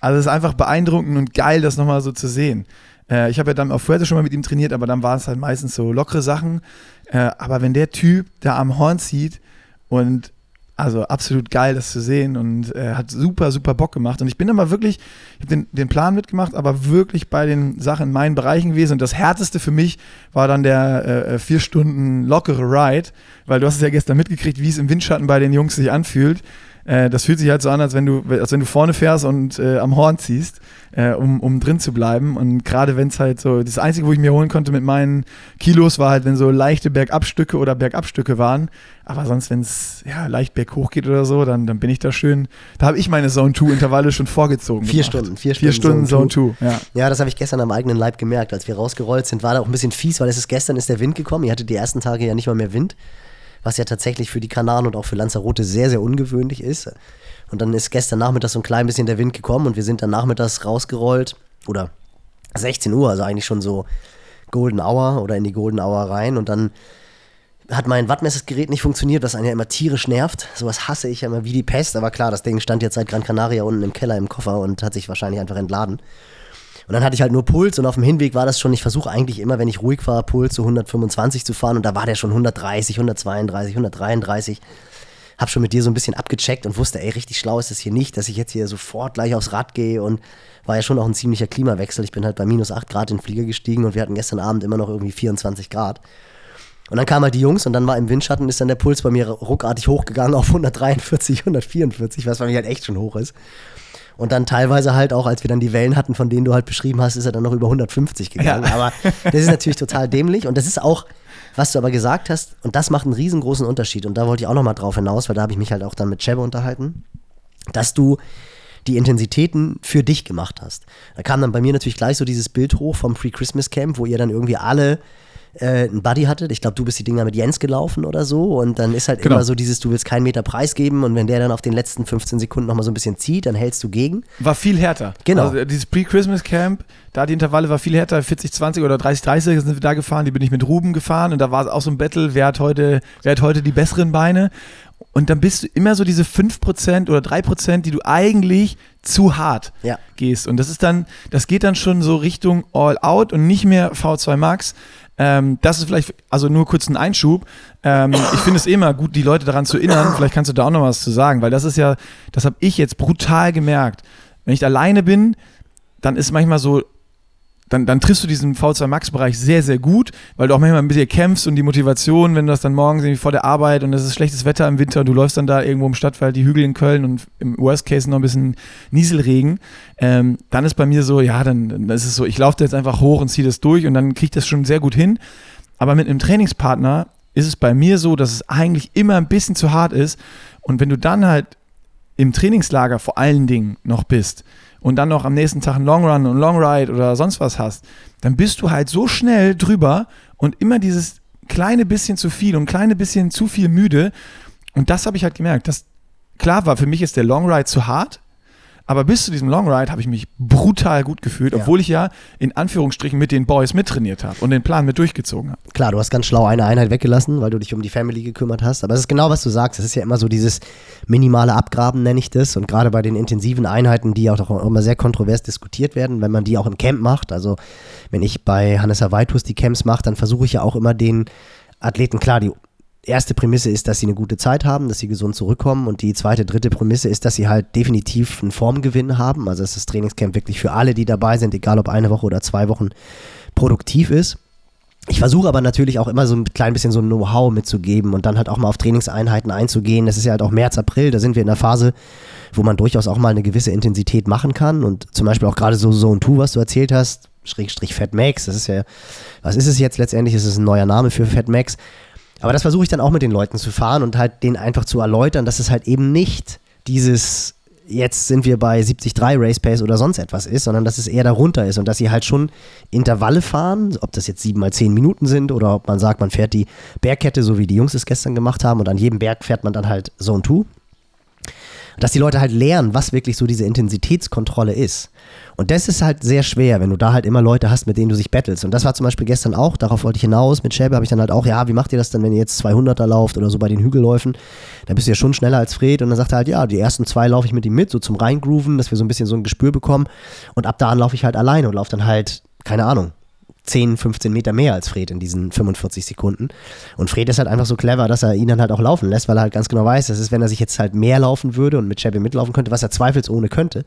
S1: also das ist einfach beeindruckend und geil, das nochmal so zu sehen. Äh, ich habe ja dann auf Fuerte schon mal mit ihm trainiert, aber dann waren es halt meistens so lockere Sachen. Äh, aber wenn der Typ da am Horn zieht und also absolut geil, das zu sehen und äh, hat super, super Bock gemacht. Und ich bin immer wirklich, ich habe den, den Plan mitgemacht, aber wirklich bei den Sachen in meinen Bereichen gewesen. Und das Härteste für mich war dann der äh, äh, vier Stunden lockere Ride, weil du hast es ja gestern mitgekriegt, wie es im Windschatten bei den Jungs sich anfühlt. Äh, das fühlt sich halt so an, als wenn du, als wenn du vorne fährst und äh, am Horn ziehst, äh, um, um drin zu bleiben. Und gerade wenn es halt so, das Einzige, wo ich mir holen konnte mit meinen Kilos, war halt, wenn so leichte Bergabstücke oder Bergabstücke waren. Aber sonst, wenn es ja, leicht berghoch geht oder so, dann, dann bin ich da schön. Da habe ich meine Zone 2 Intervalle schon vorgezogen.
S2: Vier gemacht. Stunden,
S1: vier Stunden. Vier Stunden Zone 2. Ja.
S2: ja, das habe ich gestern am eigenen Leib gemerkt. Als wir rausgerollt sind, war da auch ein bisschen fies, weil es ist gestern ist der Wind gekommen. Ihr hattet die ersten Tage ja nicht mal mehr Wind was ja tatsächlich für die Kanaren und auch für Lanzarote sehr, sehr ungewöhnlich ist. Und dann ist gestern Nachmittag so ein klein bisschen der Wind gekommen und wir sind dann nachmittags rausgerollt oder 16 Uhr, also eigentlich schon so Golden Hour oder in die Golden Hour rein und dann hat mein Wattmessgerät nicht funktioniert, was einen ja immer tierisch nervt. Sowas hasse ich ja immer wie die Pest, aber klar, das Ding stand jetzt seit Gran Canaria unten im Keller im Koffer und hat sich wahrscheinlich einfach entladen. Und dann hatte ich halt nur Puls und auf dem Hinweg war das schon, ich versuche eigentlich immer, wenn ich ruhig war, Puls zu 125 zu fahren und da war der schon 130, 132, 133 habe schon mit dir so ein bisschen abgecheckt und wusste, ey, richtig schlau ist das hier nicht, dass ich jetzt hier sofort gleich aufs Rad gehe und war ja schon auch ein ziemlicher Klimawechsel. Ich bin halt bei minus 8 Grad in den Flieger gestiegen und wir hatten gestern Abend immer noch irgendwie 24 Grad. Und dann kamen halt die Jungs und dann war im Windschatten ist dann der Puls bei mir ruckartig hochgegangen auf 143, 144, was bei mir halt echt schon hoch ist. Und dann teilweise halt auch, als wir dann die Wellen hatten, von denen du halt beschrieben hast, ist er dann noch über 150 gegangen. Ja. Aber das ist natürlich total dämlich und das ist auch, was du aber gesagt hast, und das macht einen riesengroßen Unterschied, und da wollte ich auch nochmal drauf hinaus, weil da habe ich mich halt auch dann mit Chebe unterhalten, dass du die Intensitäten für dich gemacht hast. Da kam dann bei mir natürlich gleich so dieses Bild hoch vom Pre-Christmas Camp, wo ihr dann irgendwie alle äh, einen Buddy hattet. Ich glaube, du bist die Dinger mit Jens gelaufen oder so. Und dann ist halt genau. immer so dieses, du willst keinen Meter Preis geben und wenn der dann auf den letzten 15 Sekunden nochmal so ein bisschen zieht, dann hältst du gegen.
S1: War viel härter.
S2: Genau.
S1: Also dieses Pre-Christmas Camp, da die Intervalle war viel härter, 40, 20 oder 30, 30 sind wir da gefahren, die bin ich mit Ruben gefahren und da war es auch so ein Battle, wer hat heute, wer hat heute die besseren Beine. Und dann bist du immer so diese 5% oder 3%, die du eigentlich zu hart
S2: ja.
S1: gehst. Und das ist dann, das geht dann schon so Richtung All Out und nicht mehr V2 Max. Ähm, das ist vielleicht, also nur kurz ein Einschub. Ähm, ich finde es immer gut, die Leute daran zu erinnern. Vielleicht kannst du da auch noch was zu sagen, weil das ist ja, das habe ich jetzt brutal gemerkt. Wenn ich alleine bin, dann ist manchmal so, dann, dann triffst du diesen V2 Max-Bereich sehr, sehr gut, weil du auch manchmal ein bisschen kämpfst und die Motivation, wenn du das dann morgens irgendwie vor der Arbeit und es ist schlechtes Wetter im Winter und du läufst dann da irgendwo im Stadtwald, die Hügel in Köln und im Worst Case noch ein bisschen Nieselregen, ähm, dann ist bei mir so, ja, dann, dann ist es so, ich laufe da jetzt einfach hoch und ziehe das durch und dann kriege ich das schon sehr gut hin. Aber mit einem Trainingspartner ist es bei mir so, dass es eigentlich immer ein bisschen zu hart ist und wenn du dann halt im Trainingslager vor allen Dingen noch bist, und dann noch am nächsten Tag einen Long Run und Long Ride oder sonst was hast, dann bist du halt so schnell drüber und immer dieses kleine bisschen zu viel und kleine bisschen zu viel müde. Und das habe ich halt gemerkt. Das, klar war, für mich ist der Long Ride zu hart, aber bis zu diesem Long Ride habe ich mich brutal gut gefühlt,
S2: Ja.
S1: obwohl ich ja in Anführungsstrichen mit den Boys mittrainiert habe und den Plan mit durchgezogen habe.
S2: Klar, du hast ganz schlau eine Einheit weggelassen, weil du dich um die Family gekümmert hast. Aber es ist genau, was du sagst. Es ist ja immer so dieses minimale Abgraben, nenne ich das. Und gerade bei den intensiven Einheiten, die auch immer sehr kontrovers diskutiert werden, wenn man die auch im Camp macht. Also wenn ich bei Hannes Havaitus die Camps mache, dann versuche ich ja auch immer den Athleten, klar, die erste Prämisse ist, dass sie eine gute Zeit haben, dass sie gesund zurückkommen. Und die zweite, dritte Prämisse ist, dass sie halt definitiv einen Formgewinn haben. Also dass das Trainingscamp wirklich für alle, die dabei sind, egal ob eine Woche oder zwei Wochen, produktiv ist. Ich versuche aber natürlich auch immer so ein klein bisschen so ein Know-how mitzugeben und dann halt auch mal auf Trainingseinheiten einzugehen. Das ist ja halt auch März, April, da sind wir in der Phase, wo man durchaus auch mal eine gewisse Intensität machen kann und zum Beispiel auch gerade so Zone 2, was du erzählt hast, Schrägstrich Fat Max, das ist ja, was ist es jetzt letztendlich? Es ist ein neuer Name für Fat Max. Aber das versuche ich dann auch mit den Leuten zu fahren und halt denen einfach zu erläutern, dass es halt eben nicht dieses jetzt sind wir bei 73 Race Pace oder sonst etwas ist, sondern dass es eher darunter ist und dass sie halt schon Intervalle fahren, ob das jetzt 7 mal 10 Minuten sind oder ob man sagt, man fährt die Bergkette, so wie die Jungs es gestern gemacht haben und an jedem Berg fährt man dann halt Zone 2. Dass die Leute halt lernen, was wirklich so diese Intensitätskontrolle ist. Und das ist halt sehr schwer, wenn du da halt immer Leute hast, mit denen du sich battlest. Und das war zum Beispiel gestern auch, darauf wollte ich hinaus. Mit Schäbe habe ich dann halt auch, ja, wie macht ihr das dann, wenn ihr jetzt 200er lauft oder so bei den Hügelläufen? Da bist du ja schon schneller als Fred. Und dann sagt er halt, ja, die ersten zwei laufe ich mit ihm mit, so zum Reingrooven, dass wir so ein bisschen so ein Gespür bekommen. Und ab da an laufe ich halt alleine und laufe dann halt, keine Ahnung, 10, 15 Meter mehr als Fred in diesen 45 Sekunden. Und Fred ist halt einfach so clever, dass er ihn dann halt auch laufen lässt, weil er halt ganz genau weiß, das ist, wenn er sich jetzt halt mehr laufen würde und mit Chevy mitlaufen könnte, was er zweifelsohne könnte.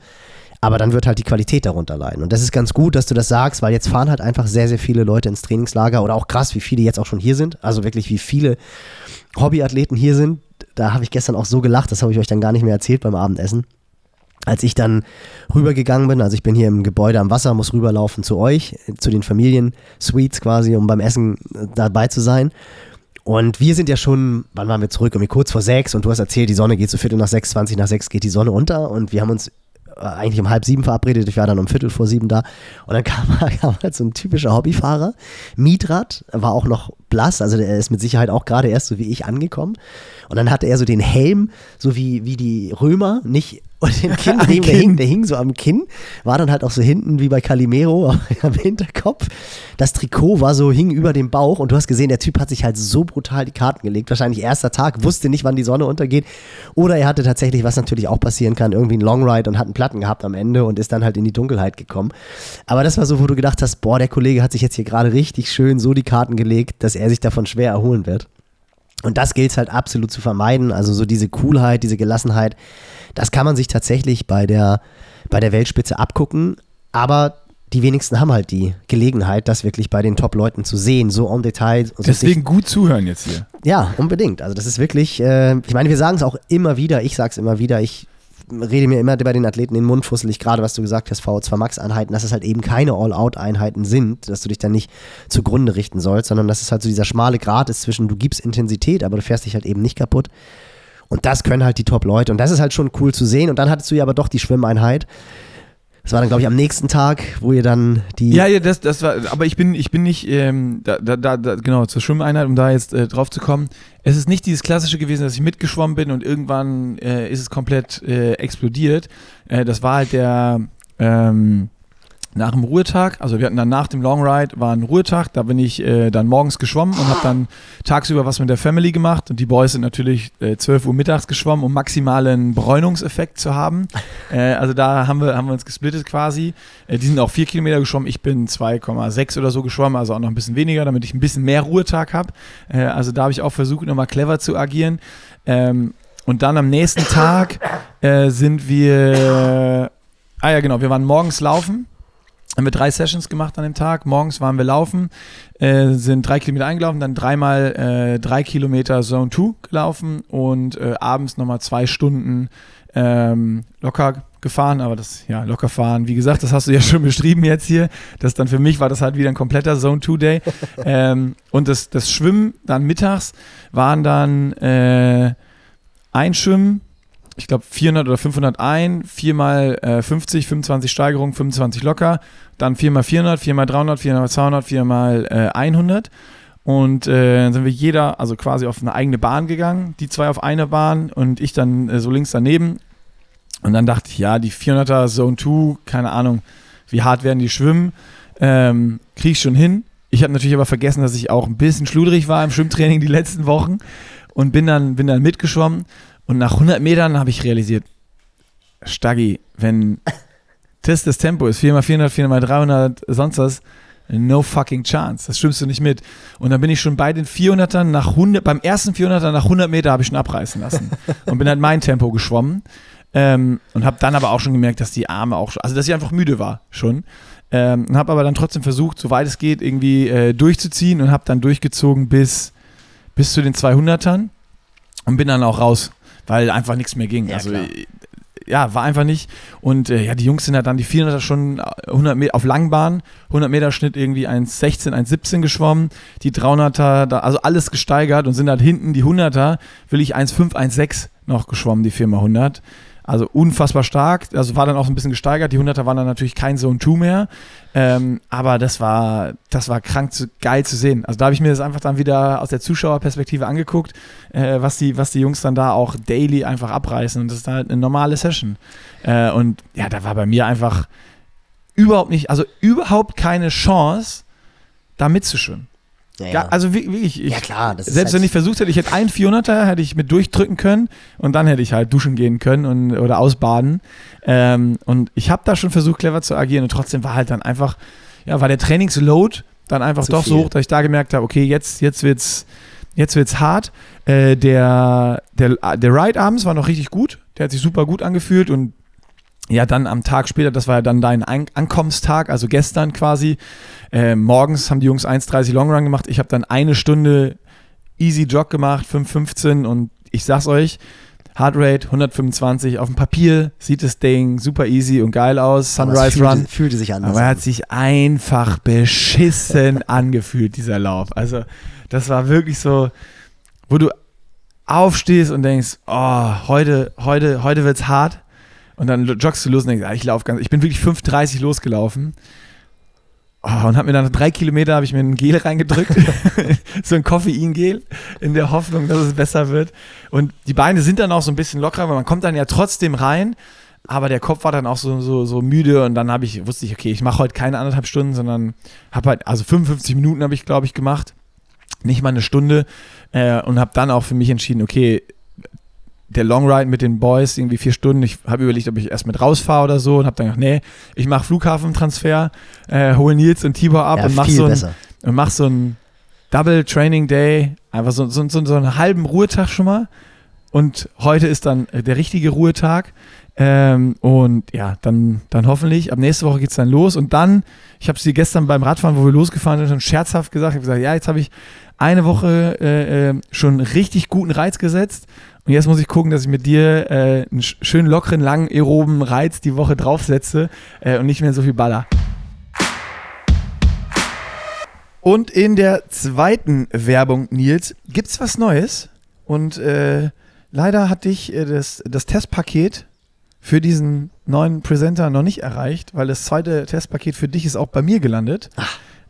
S2: Aber dann wird halt die Qualität darunter leiden. Und das ist ganz gut, dass du das sagst, weil jetzt fahren halt einfach sehr, sehr viele Leute ins Trainingslager oder auch krass, wie viele jetzt auch schon hier sind. Also wirklich, wie viele Hobbyathleten hier sind. Da habe ich gestern auch so gelacht, das habe ich euch dann gar nicht mehr erzählt beim Abendessen als ich dann rübergegangen bin, also ich bin hier im Gebäude am Wasser, muss rüberlaufen zu euch, zu den Familien-Suites quasi, um beim Essen äh, dabei zu sein. Und wir sind ja schon, wann waren wir zurück? Irgendwie kurz vor sechs. Und du hast erzählt, die Sonne geht so Viertel nach sechs, 20 nach sechs geht die Sonne unter. Und wir haben uns äh, eigentlich um halb sieben verabredet, ich war dann um Viertel vor sieben da. Und dann kam, kam halt so ein typischer Hobbyfahrer, Mietrad, war auch noch blass, also der ist mit Sicherheit auch gerade erst so wie ich angekommen und dann hatte er so den Helm, so wie, wie die Römer, nicht und den Kinn,
S1: Am
S2: der, hing, der hing so am Kinn, war dann halt auch so hinten wie bei Calimero am Hinterkopf. Das Trikot war so, hing über dem Bauch und du hast gesehen, der Typ hat sich halt so brutal die Karten gelegt. Wahrscheinlich erster Tag, wusste nicht, wann die Sonne untergeht. Oder er hatte tatsächlich, was natürlich auch passieren kann, irgendwie einen Long Ride und hat einen Platten gehabt am Ende und ist dann halt in die Dunkelheit gekommen. Aber das war so, wo du gedacht hast, boah, der Kollege hat sich jetzt hier gerade richtig schön so die Karten gelegt, dass er sich davon schwer erholen wird. Und das gilt es halt absolut zu vermeiden. Also so diese Coolheit, diese Gelassenheit, das kann man sich tatsächlich bei der, bei der Weltspitze abgucken. Aber die wenigsten haben halt die Gelegenheit, das wirklich bei den Top-Leuten zu sehen, so en Detail. So
S1: Deswegen gut zuhören jetzt hier.
S2: ja, unbedingt. Also das ist wirklich, äh, ich meine, wir sagen es auch immer wieder, ich sage es immer wieder, ich rede mir immer bei den Athleten in den Mund fusselig, gerade was du gesagt hast, VO2 Max-Einheiten, dass es halt eben keine All-Out-Einheiten sind, dass du dich dann nicht zugrunde richten sollst, sondern dass es halt so dieser schmale Grat ist zwischen, du gibst Intensität, aber du fährst dich halt eben nicht kaputt. Und das können halt die Top-Leute. Und das ist halt schon cool zu sehen. Und dann hattest du ja aber doch die Schwimmeinheit. Das war dann, glaube ich, am nächsten Tag, wo ihr dann die.
S1: Ja, ja, das, das war, aber ich bin, ich bin nicht, ähm, da, da, da, genau, zur Schwimmeinheit, um da jetzt äh, drauf zu kommen. Es ist nicht dieses klassische gewesen, dass ich mitgeschwommen bin und irgendwann äh, ist es komplett äh, explodiert. Äh, das war halt der, ähm, nach dem Ruhetag, also wir hatten dann nach dem Long Ride, war ein Ruhetag, da bin ich äh, dann morgens geschwommen und habe dann tagsüber was mit der Family gemacht und die Boys sind natürlich äh, 12 Uhr mittags geschwommen, um maximalen Bräunungseffekt zu haben. Äh, also da haben wir, haben wir uns gesplittet quasi. Äh, die sind auch vier Kilometer geschwommen, ich bin 2,6 oder so geschwommen, also auch noch ein bisschen weniger, damit ich ein bisschen mehr Ruhetag habe. Äh, also da habe ich auch versucht, nochmal clever zu agieren. Ähm, und dann am nächsten Tag äh, sind wir, ah ja genau, wir waren morgens laufen haben wir drei Sessions gemacht an dem Tag. Morgens waren wir laufen, äh, sind drei Kilometer eingelaufen, dann dreimal äh, drei Kilometer Zone 2 gelaufen und äh, abends nochmal zwei Stunden ähm, locker gefahren, aber das, ja, locker fahren, wie gesagt, das hast du ja schon beschrieben jetzt hier. Das dann für mich war das halt wieder ein kompletter Zone 2 Day. ähm, und das, das Schwimmen dann mittags waren dann äh, Einschwimmen, ich glaube 400 oder 500 ein, 4 mal äh, 50, 25 Steigerung, 25 locker, dann 4 mal 400, 4 mal 300, 4 mal 200, 4 mal äh, 100 und äh, dann sind wir jeder, also quasi auf eine eigene Bahn gegangen, die zwei auf eine Bahn und ich dann äh, so links daneben Und dann dachte ich, ja, die 400er Zone 2, keine Ahnung, wie hart werden die schwimmen, ähm, kriege ich schon hin. Ich habe natürlich aber vergessen, dass ich auch ein bisschen schludrig war im Schwimmtraining die letzten Wochen und bin dann, bin dann mitgeschwommen. Und nach 100 Metern habe ich realisiert, Staggi, wenn das das Tempo ist, 4x400, 4x300, sonst was, no fucking chance. Das schwimmst du nicht mit. Und dann bin ich schon bei den 400ern nach 100, beim ersten 400er nach 100 Meter habe ich schon abreißen lassen und bin halt mein Tempo geschwommen. Ähm, und habe dann aber auch schon gemerkt, dass die Arme auch, also dass ich einfach müde war schon. Ähm, und habe aber dann trotzdem versucht, soweit es geht, irgendwie äh, durchzuziehen und habe dann durchgezogen bis, bis zu den 200ern und bin dann auch raus, weil einfach nichts mehr ging.
S2: Ja,
S1: also
S2: klar.
S1: äh, ja, war einfach nicht. Und äh, ja, die Jungs sind halt dann die 400er schon 100 Meter auf Langbahn, 100 Meter Schnitt irgendwie 1,16, 1,17 geschwommen. Die 300er, da, also alles gesteigert und sind halt hinten die 100er, will ich 1,5, 1,6 noch geschwommen, die 4x100. Also unfassbar stark. Also war dann auch ein bisschen gesteigert. Die 100er waren dann natürlich kein Zone 2 mehr. Ähm, aber das war, das war krank zu, geil zu sehen. Also da habe ich mir das einfach dann wieder aus der Zuschauerperspektive angeguckt, äh, was, die, was die Jungs dann da auch daily einfach abreißen. Und das ist halt eine normale Session. Äh, und ja, da war bei mir einfach überhaupt nicht, also überhaupt keine Chance, da mitzuschwimmen.
S2: Ja,
S1: Ja, also wi- wirklich, ich,
S2: Ja, klar,
S1: selbst
S2: halt-
S1: wenn ich versucht hätte, ich hätte einen 400er, hätte ich mit durchdrücken können und dann hätte ich halt duschen gehen können und, oder ausbaden. Ähm, und ich habe da schon versucht, clever zu agieren und trotzdem war halt dann einfach, ja, war der Trainingsload dann einfach
S2: Zu
S1: doch so
S2: viel.
S1: hoch, dass ich da gemerkt habe, okay, jetzt, jetzt wird's, jetzt wird's hart. Äh, der, der, der Ride abends war noch richtig gut, der hat sich super gut angefühlt und ja, dann am Tag später, das war ja dann dein An Ankommenstag, also gestern quasi. Äh, morgens haben die Jungs 1,30 Long Run gemacht. Ich habe dann eine Stunde Easy Jog gemacht, 5,15 und ich sag's euch, Heartrate 125 auf dem Papier sieht das Ding super easy und geil aus. Sunrise
S2: fühlte,
S1: Run.
S2: Fühlte sich anders
S1: Aber er hat sich einfach beschissen angefühlt, dieser Lauf. Also, das war wirklich so, wo du aufstehst und denkst, oh, heute, heute, heute wird's hart. Und dann joggst du los und denkst, ah, ich laufe ganz, ich bin wirklich 5,30 losgelaufen. Oh, und hab mir dann drei Kilometer habe ich mir ein Gel reingedrückt, so ein Koffeingel, in der Hoffnung, dass es besser wird. Und die Beine sind dann auch so ein bisschen lockerer, weil man kommt dann ja trotzdem rein, aber der Kopf war dann auch so, so, so müde und dann habe ich, wusste ich, okay, ich mache heute keine anderthalb Stunden, sondern habe halt, also 55 Minuten habe ich, glaube ich, gemacht, nicht mal eine Stunde äh, und habe dann auch für mich entschieden, okay, der Long Ride mit den Boys, irgendwie vier Stunden. Ich habe überlegt, ob ich erst mit rausfahre oder so und habe dann gedacht, nee, ich mache Flughafentransfer, äh, hole Nils und Tibor ab
S2: ja,
S1: und mach
S2: viel
S1: so, ein, und mach so ein Double Training Day, einfach so, so, so, so einen halben Ruhetag schon mal. Und heute ist dann äh, der richtige Ruhetag. Ähm, und ja, dann, dann hoffentlich, ab nächste Woche geht es dann los. Und dann, ich habe es dir gestern beim Radfahren, wo wir losgefahren sind, schon scherzhaft gesagt, ich habe gesagt, ja, jetzt habe ich eine Woche äh, äh, schon richtig guten Reiz gesetzt. Und jetzt muss ich gucken, dass ich mit dir äh, einen sch- schönen lockeren, langen, aeroben Reiz die Woche draufsetze äh, und nicht mehr so viel Baller. Und in der zweiten Werbung, Nils, gibt's was Neues. Und äh, leider hat dich äh, das, das Testpaket für diesen neuen Presenter noch nicht erreicht, weil das zweite Testpaket für dich ist auch bei mir gelandet.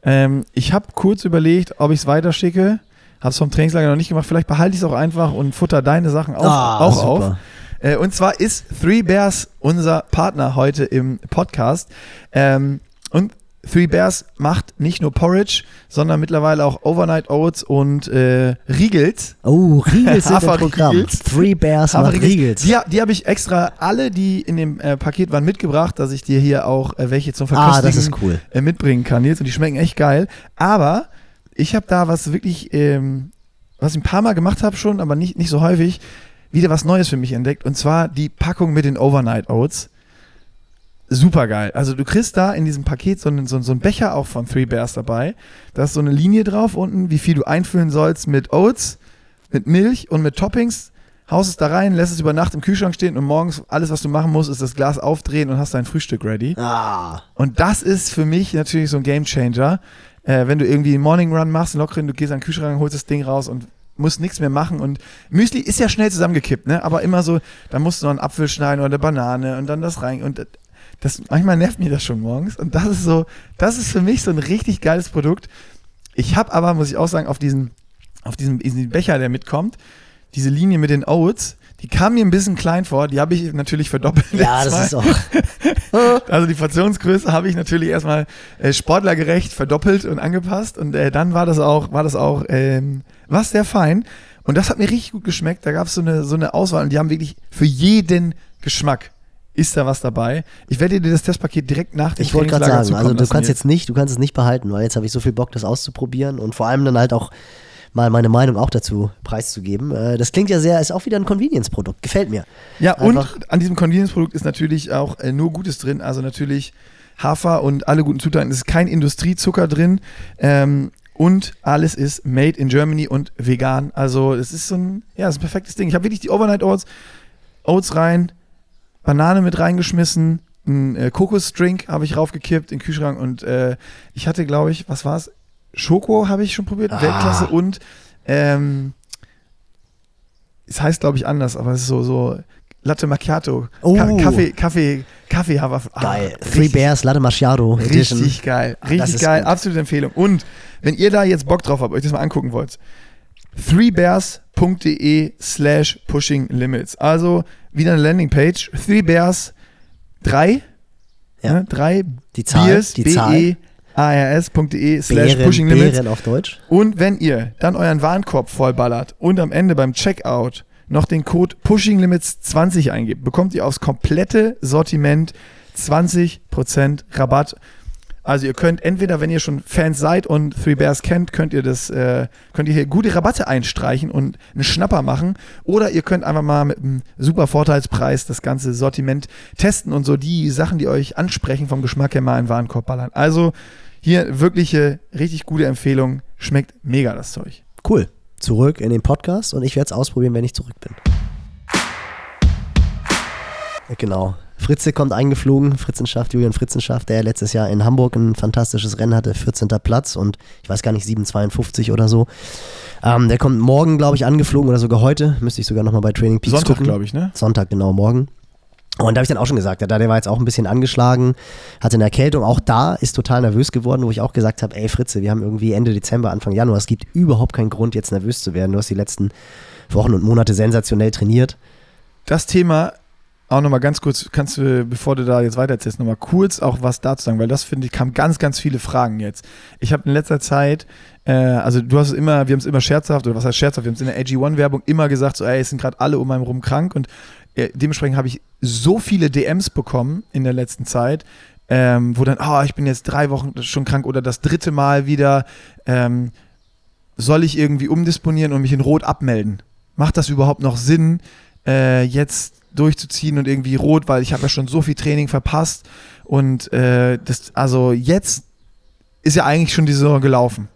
S1: Ähm, ich habe kurz überlegt, ob ich es weiterschicke. Habe es vom Trainingslager noch nicht gemacht. Vielleicht behalte ich es auch einfach und futter deine Sachen auch,
S2: Ah,
S1: auch
S2: super.
S1: auf. Äh, und zwar ist Three Bears unser Partner heute im Podcast. Ähm, und Three Bears macht nicht nur Porridge, sondern mittlerweile auch Overnight Oats und äh, Riegels.
S2: Oh, Riegels sind im. Programm. Three Bears macht
S1: Haferriegels.
S2: Riegels.
S1: Die, die habe ich extra alle, die in dem äh, Paket waren, mitgebracht, dass ich dir hier auch äh, welche zum Verkostigen
S2: Ah, das ist cool.
S1: äh, mitbringen kann jetzt und die schmecken echt geil. Aber ich habe da was wirklich, ähm, was ich ein paar Mal gemacht habe schon, aber nicht, nicht so häufig, wieder was Neues für mich entdeckt und zwar die Packung mit den Overnight Oats. Super geil. Also du kriegst da in diesem Paket so einen, so, so einen Becher auch von Three Bears dabei. Da ist so eine Linie drauf unten, wie viel du einfüllen sollst mit Oats, mit Milch und mit Toppings. Haust es da rein, lässt es über Nacht im Kühlschrank stehen und morgens alles, was du machen musst, ist das Glas aufdrehen und hast dein Frühstück ready.
S2: Ah,
S1: Und das ist für mich natürlich so ein Game Changer. Äh, wenn du irgendwie einen Morning Run machst, einen lockeren, du gehst an den Kühlschrank, holst das Ding raus und musst nichts mehr machen. Und Müsli ist ja schnell zusammengekippt, ne? Aber immer so, da musst du noch einen Apfel schneiden oder eine Banane und dann das rein. Und das- manchmal nervt mich das schon morgens. Und das ist so, das ist für mich so ein richtig geiles Produkt. Ich habe aber, muss ich auch sagen, auf diesen, auf diesen, diesen Becher, der mitkommt, diese Linie mit den Oats, Die kam mir ein bisschen klein vor, die habe ich natürlich verdoppelt.
S2: Ja, das
S1: erstmal.
S2: ist auch.
S1: Also die Portionsgröße habe ich natürlich erstmal äh, sportlergerecht verdoppelt und angepasst und äh, dann war das auch, war das auch, ähm, war sehr fein und das hat mir richtig gut geschmeckt. Da gab es so eine, so eine Auswahl und die haben wirklich für jeden Geschmack ist da was dabei. Ich werde dir das Testpaket direkt nach dem
S2: Ich wollte gerade sagen, also du kannst jetzt nicht, du kannst es nicht behalten, weil jetzt habe ich so viel Bock, das auszuprobieren und vor allem dann halt auch mal meine Meinung auch dazu preiszugeben. Äh, Das klingt ja sehr, ist auch wieder ein Convenience-Produkt, gefällt mir.
S1: Ja,
S2: Einfach-
S1: und an diesem Convenience-Produkt ist natürlich auch äh, nur Gutes drin. Also natürlich Hafer und alle guten Zutaten. Es ist kein Industriezucker drin. Ähm, und alles ist made in Germany und vegan. Also es ist so ein, ja, es ist ein perfektes Ding. Ich habe wirklich die Overnight Oats, Oats rein, Banane mit reingeschmissen, ein äh, Kokosdrink habe ich raufgekippt in den Kühlschrank und äh, ich hatte, glaube ich, was war's? Schoko habe ich schon probiert,
S2: Ah.
S1: Weltklasse und ähm, es heißt, glaube ich, anders, aber es ist so, so Latte Macchiato.
S2: Oh.
S1: Ka Kaffee, Kaffee, Kaffee Hafer. Ah,
S2: Geil. Three
S1: richtig-
S2: Bears Latte Macchiato Edition.
S1: Richtig geil.
S2: Ah,
S1: Richtig geil.
S2: gut.
S1: Absolute Empfehlung. Und wenn ihr da jetzt Bock drauf habt, euch das mal angucken wollt, threebears.de slash pushing limits. Also wieder eine Landingpage. Threebears 3.
S2: Ja.
S1: Ne, drei
S2: Die Zahl,
S1: Beers,
S2: die Zahl.
S1: B-E-A-R-S.de slash
S2: Bären,
S1: pushing limits.
S2: Bären auf Deutsch.
S1: Und wenn ihr dann euren Warenkorb vollballert und am Ende beim Checkout noch den Code Pushing Limits 20 eingibt, bekommt ihr aufs komplette Sortiment 20% Rabatt. Also ihr könnt entweder, wenn ihr schon Fans seid und Three Bears kennt, könnt ihr das, äh, könnt ihr hier gute Rabatte einstreichen und einen Schnapper machen. Oder ihr könnt einfach mal mit einem super Vorteilspreis das ganze Sortiment testen und so die Sachen, die euch ansprechen vom Geschmack her mal in den Warenkorb ballern. Also hier wirkliche, richtig gute Empfehlung. Schmeckt mega das Zeug.
S2: Cool. Zurück in den Podcast und ich werde es ausprobieren, wenn ich zurück bin. Genau. Fritze kommt eingeflogen, Fritzenschaft, Julian Fritzenschaft, der letztes Jahr in Hamburg ein fantastisches Rennen hatte, 14. Platz und ich weiß gar nicht, 7,52 oder so. Ähm, der kommt morgen, glaube ich, angeflogen oder sogar heute. Müsste ich sogar nochmal bei Training Peaks
S1: Sonntag, glaube ich, ne?
S2: Sonntag, genau, morgen. Und da habe ich dann auch schon gesagt, ja, der war jetzt auch ein bisschen angeschlagen, hatte eine Erkältung. Auch da ist total nervös geworden, wo ich auch gesagt habe, ey Fritze, wir haben irgendwie Ende Dezember, Anfang Januar, es gibt überhaupt keinen Grund, jetzt nervös zu werden. Du hast die letzten Wochen und Monate sensationell trainiert.
S1: Das Thema auch nochmal ganz kurz, kannst du, bevor du da jetzt weiter erzählst, nochmal kurz auch was dazu sagen, weil das finde ich, kam ganz, ganz viele Fragen jetzt. Ich habe in letzter Zeit, äh, also du hast es immer, wir haben es immer scherzhaft, oder was heißt scherzhaft, wir haben es in der AG1-Werbung immer gesagt, so, ey, es sind gerade alle um einen rum krank und äh, dementsprechend habe ich so viele DMs bekommen in der letzten Zeit, ähm, wo dann, ah, ich bin jetzt drei Wochen schon krank oder das dritte Mal wieder, ähm, soll ich irgendwie umdisponieren und mich in Rot abmelden? Macht das überhaupt noch Sinn, äh, jetzt durchzuziehen und irgendwie rot, weil ich habe ja schon so viel Training verpasst und äh, das, also jetzt ist ja eigentlich schon die Saison gelaufen.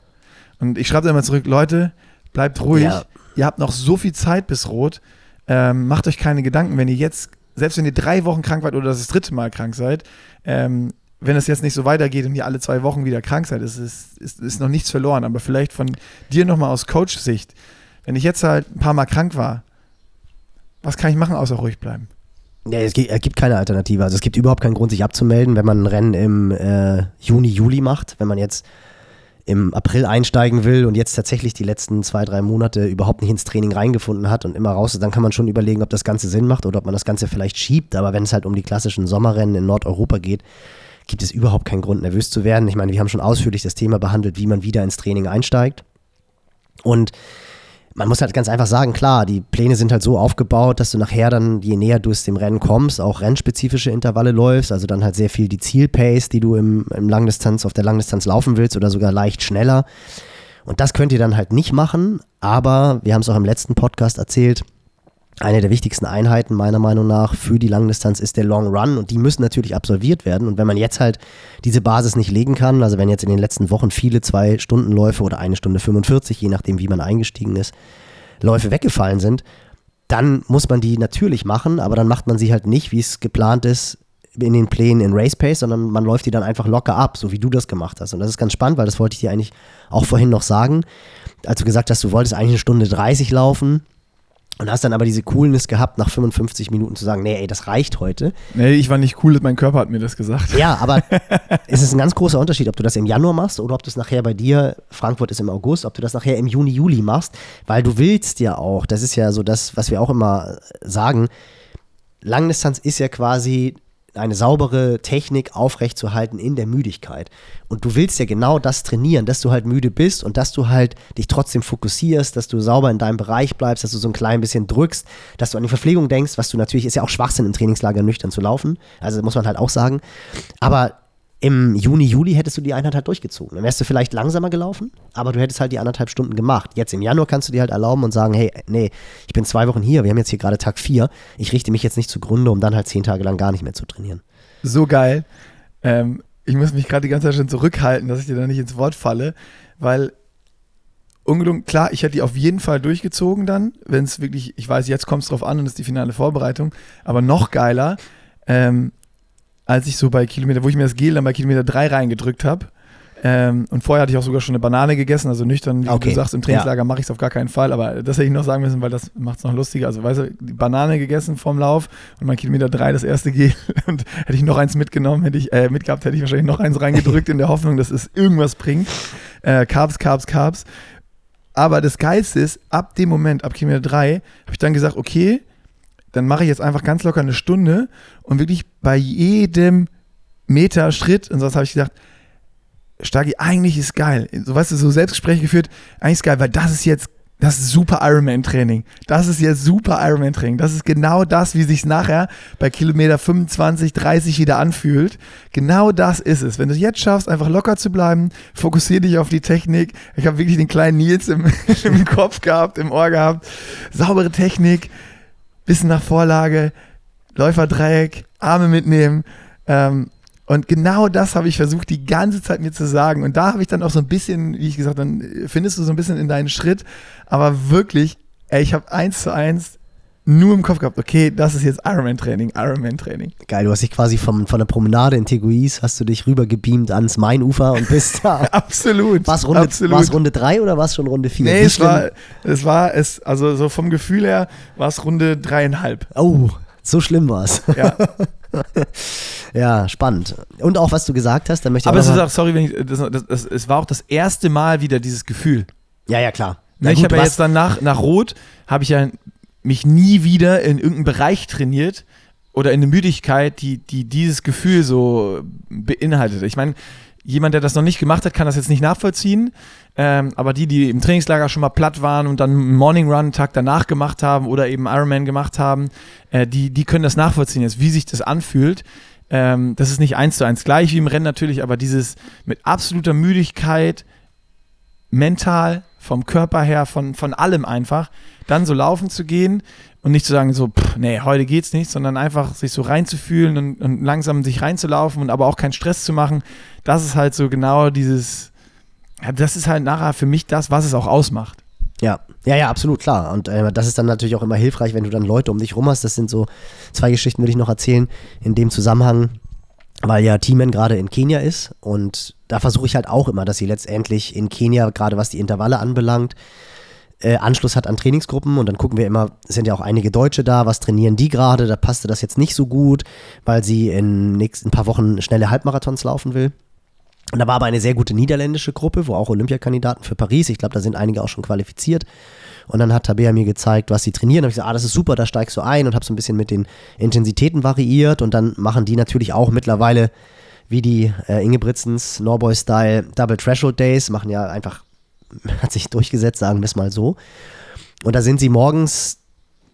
S1: Und ich schreibe immer zurück, Leute, bleibt ruhig,
S2: Ja.
S1: ihr habt noch so viel Zeit bis rot, ähm, macht euch keine Gedanken, wenn ihr jetzt, selbst wenn ihr drei Wochen krank wart oder das dritte Mal krank seid, ähm, wenn es jetzt nicht so weitergeht und ihr alle zwei Wochen wieder krank seid, ist, ist, ist, ist noch nichts verloren. Aber vielleicht von dir nochmal aus Coach-Sicht, wenn ich jetzt halt ein paar Mal krank war, was kann ich machen, außer ruhig bleiben?
S2: Ja, es gibt, keine Alternative. Also es gibt überhaupt keinen Grund, sich abzumelden, wenn man ein Rennen im äh, Juni, Juli macht. Wenn man jetzt im April einsteigen will und jetzt tatsächlich die letzten zwei, drei Monate überhaupt nicht ins Training reingefunden hat und immer raus ist, dann kann man schon überlegen, ob das Ganze Sinn macht oder ob man das Ganze vielleicht schiebt. Aber wenn es halt um die klassischen Sommerrennen in Nordeuropa geht, gibt es überhaupt keinen Grund, nervös zu werden. Ich meine, wir haben schon ausführlich das Thema behandelt, wie man wieder ins Training einsteigt. Und man muss halt ganz einfach sagen, klar, die Pläne sind halt so aufgebaut, dass du nachher dann, je näher du es dem Rennen kommst, auch rennspezifische Intervalle läufst, also dann halt sehr viel die Zielpace, die du im, im Langdistanz, auf der Langdistanz laufen willst oder sogar leicht schneller. Und das könnt ihr dann halt nicht machen, aber wir haben es auch im letzten Podcast erzählt, eine der wichtigsten Einheiten meiner Meinung nach für die Langdistanz ist der Long Run und die müssen natürlich absolviert werden. Und wenn man jetzt halt diese Basis nicht legen kann, also wenn jetzt in den letzten Wochen viele zwei Stundenläufe oder eine Stunde 45, je nachdem wie man eingestiegen ist, Läufe weggefallen sind, dann muss man die natürlich machen, aber dann macht man sie halt nicht, wie es geplant ist, in den Plänen in Race Pace, sondern man läuft die dann einfach locker ab, so wie du das gemacht hast. Und das ist ganz spannend, weil das wollte ich dir eigentlich auch vorhin noch sagen, als du gesagt hast, du wolltest eigentlich eine Stunde 30 laufen Und hast dann aber diese Coolness gehabt, nach 55 Minuten zu sagen, nee, ey, das reicht heute.
S1: Nee, ich war nicht cool, mein Körper hat mir das gesagt.
S2: Ja, aber es ist ein ganz großer Unterschied, ob du das im Januar machst oder ob du es nachher bei dir, Frankfurt ist im August, ob du das nachher im Juni, Juli machst, weil du willst ja auch, das ist ja so das, was wir auch immer sagen, Langdistanz ist ja quasi eine saubere Technik aufrechtzuerhalten in der Müdigkeit. Und du willst ja genau das trainieren, dass du halt müde bist und dass du halt dich trotzdem fokussierst, dass du sauber in deinem Bereich bleibst, dass du so ein klein bisschen drückst, dass du an die Verpflegung denkst, was du natürlich ist ja auch Schwachsinn im Trainingslager nüchtern zu laufen. Also muss man halt auch sagen. Aber im Juni, Juli hättest du die Einheit halt durchgezogen. Dann wärst du vielleicht langsamer gelaufen, aber du hättest halt die anderthalb Stunden gemacht. Jetzt im Januar kannst du dir halt erlauben und sagen, hey, nee, ich bin zwei Wochen hier, wir haben jetzt hier gerade Tag vier, ich richte mich jetzt nicht zugrunde, um dann halt zehn Tage lang gar nicht mehr zu trainieren.
S1: So geil. Ähm, ich muss mich gerade die ganze Zeit schon zurückhalten, dass ich dir da nicht ins Wort falle, weil ungelungen, klar, ich hätte die auf jeden Fall durchgezogen dann, wenn es wirklich, ich weiß, jetzt kommt es drauf an und ist die finale Vorbereitung, aber noch geiler, ähm, als ich so bei Kilometer, wo ich mir das Gel dann bei Kilometer 3 reingedrückt habe. Ähm, und vorher hatte ich auch sogar schon eine Banane gegessen, also nüchtern, wie
S2: Okay.
S1: du sagst, im Trainingslager mache ich es auf gar keinen Fall, aber das hätte ich noch sagen müssen, weil das macht es noch lustiger. Also, weißt du, die Banane gegessen vorm Lauf und mein Kilometer 3 das erste Gel und hätte ich noch eins mitgenommen, hätte ich, äh, mitgehabt, hätte ich wahrscheinlich noch eins reingedrückt in der Hoffnung, dass es irgendwas bringt. Äh, Carbs, Carbs, Carbs. Aber das Geilste ist, ab dem Moment, ab Kilometer 3, habe ich dann gesagt, okay, dann mache ich jetzt einfach ganz locker eine Stunde und wirklich bei jedem Meter Schritt und sonst habe ich gedacht, Stagi, eigentlich ist geil. So weißt du, so Selbstgespräche geführt, eigentlich ist geil, weil das ist jetzt, das ist super Ironman-Training. Das ist jetzt super Ironman-Training. Das ist genau das, wie sich nachher bei Kilometer 25, 30 wieder anfühlt. Genau das ist es. Wenn du es jetzt schaffst, einfach locker zu bleiben, fokussier dich auf die Technik. Ich habe wirklich den kleinen Nils im, im Kopf gehabt, im Ohr gehabt. Saubere Technik, bisschen nach Vorlage, Läuferdreieck, Arme mitnehmen. Ähm, und genau das habe ich versucht, die ganze Zeit mir zu sagen. Und da habe ich dann auch so ein bisschen, wie ich gesagt, dann findest du so ein bisschen in deinen Schritt. Aber wirklich, ey, ich habe eins zu eins nur im Kopf gehabt, okay, das ist jetzt Ironman-Training, Ironman-Training.
S2: Geil, du hast dich quasi vom, von der Promenade in Teguis, hast du dich rüber gebeamt ans Mainufer und bist da.
S1: Absolut.
S2: War es Runde,
S1: absolut.
S2: war's Runde 3 oder war es schon Runde 4?
S1: Nee, es war, es war, es, also so vom Gefühl her war es Runde dreieinhalb.
S2: Oh, so schlimm war es.
S1: Ja.
S2: Ja, spannend. Und auch, was du gesagt hast, da möchte ich
S1: Aber es ist auch, sorry, wenn ich, das, das, das, es war auch das erste Mal wieder dieses Gefühl.
S2: Ja, ja, klar.
S1: Na,
S2: Na
S1: ich habe ja jetzt dann nach, nach Rot, habe ich ja mich nie wieder in irgendeinem Bereich trainiert oder in eine Müdigkeit, die, die dieses Gefühl so beinhaltet. Ich meine, jemand, der das noch nicht gemacht hat, kann das jetzt nicht nachvollziehen. Ähm, aber die, die im Trainingslager schon mal platt waren und dann einen Morning Run Tag danach gemacht haben oder eben Ironman gemacht haben, äh, die, die können das nachvollziehen, jetzt, wie sich das anfühlt. Ähm, das ist nicht eins zu eins gleich wie im Rennen natürlich, aber dieses mit absoluter Müdigkeit, mental, vom Körper her, von, von allem einfach, dann so laufen zu gehen und nicht zu sagen, so, pff, nee, heute geht's nicht, sondern einfach sich so reinzufühlen und, und langsam sich reinzulaufen und aber auch keinen Stress zu machen, das ist halt so genau dieses, das ist halt nachher für mich das, was es auch ausmacht.
S2: Ja, ja, ja, absolut, klar. Und äh, das ist dann natürlich auch immer hilfreich, wenn du dann Leute um dich rum hast. Das sind so zwei Geschichten, würde ich noch erzählen, in dem Zusammenhang, weil ja Teaman gerade in Kenia ist. Und da versuche ich halt auch immer, dass sie letztendlich in Kenia, gerade was die Intervalle anbelangt, äh, Anschluss hat an Trainingsgruppen und dann gucken wir immer, sind ja auch einige Deutsche da, was trainieren die gerade, da passte das jetzt nicht so gut, weil sie in nächsten paar Wochen schnelle Halbmarathons laufen will. Und da war aber eine sehr gute niederländische Gruppe, wo auch Olympiakandidaten für Paris, ich glaube, da sind einige auch schon qualifiziert. Und dann hat Tabea mir gezeigt, was sie trainieren. Da habe ich gesagt, ah, das ist super, da steigst du ein und habe so ein bisschen mit den Intensitäten variiert. Und dann machen die natürlich auch mittlerweile, wie die äh, Ingebrigtsens Norboy-Style Double Threshold Days, machen ja einfach, hat sich durchgesetzt, sagen wir es mal so. Und da sind sie morgens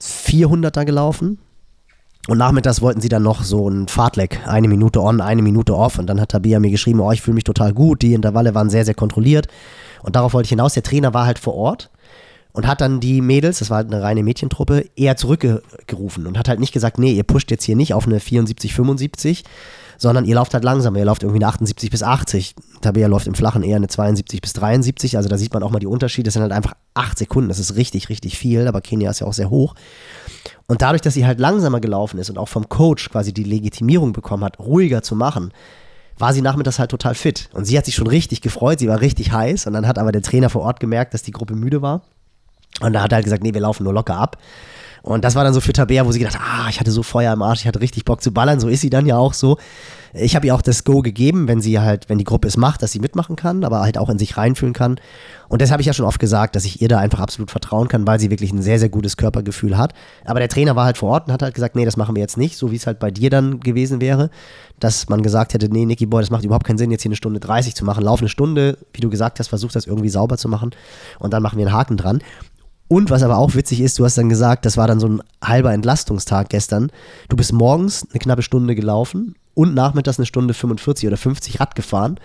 S2: 400er gelaufen. Und nachmittags wollten sie dann noch so ein Fahrtleck, eine Minute on, eine Minute off. Und dann hat Tabea mir geschrieben, oh, ich fühle mich total gut. Die Intervalle waren sehr, sehr kontrolliert. Und darauf wollte ich hinaus. Der Trainer war halt vor Ort und hat dann die Mädels, das war halt eine reine Mädchentruppe, eher zurückgerufen und hat halt nicht gesagt, nee, ihr pusht jetzt hier nicht auf eine 74, 75, sondern ihr lauft halt langsamer. Ihr lauft irgendwie eine 78 bis 80. Tabea läuft im Flachen eher eine 72 bis 73. Also da sieht man auch mal die Unterschiede. Das sind halt einfach acht Sekunden. Das ist richtig, richtig viel. Aber Kenia ist ja auch sehr hoch. Und dadurch, dass sie halt langsamer gelaufen ist und auch vom Coach quasi die Legitimierung bekommen hat, ruhiger zu machen, war sie nachmittags halt total fit. Und sie hat sich schon richtig gefreut, sie war richtig heiß. Und dann hat aber der Trainer vor Ort gemerkt, dass die Gruppe müde war. Und da hat er halt gesagt, nee, wir laufen nur locker ab. Und das war dann so für Tabea, wo sie gedacht, ah, ich hatte so Feuer im Arsch, ich hatte richtig Bock zu ballern. So ist sie dann ja auch so. Ich habe ihr auch das Go gegeben, wenn sie halt, wenn die Gruppe es macht, dass sie mitmachen kann, aber halt auch in sich reinfühlen kann. Und das habe ich ja schon oft gesagt, dass ich ihr da einfach absolut vertrauen kann, weil sie wirklich ein sehr, sehr gutes Körpergefühl hat. Aber der Trainer war halt vor Ort und hat halt gesagt, nee, das machen wir jetzt nicht, so wie es halt bei dir dann gewesen wäre, dass man gesagt hätte, nee, Nicky Boy, das macht überhaupt keinen Sinn, jetzt hier eine Stunde 30 zu machen. Lauf eine Stunde, wie du gesagt hast, versuch das irgendwie sauber zu machen und dann machen wir einen Haken dran. Und was aber auch witzig ist, du hast dann gesagt, das war dann so ein halber Entlastungstag gestern. Du bist morgens eine knappe Stunde gelaufen und nachmittags eine Stunde 45 oder 50 Rad gefahren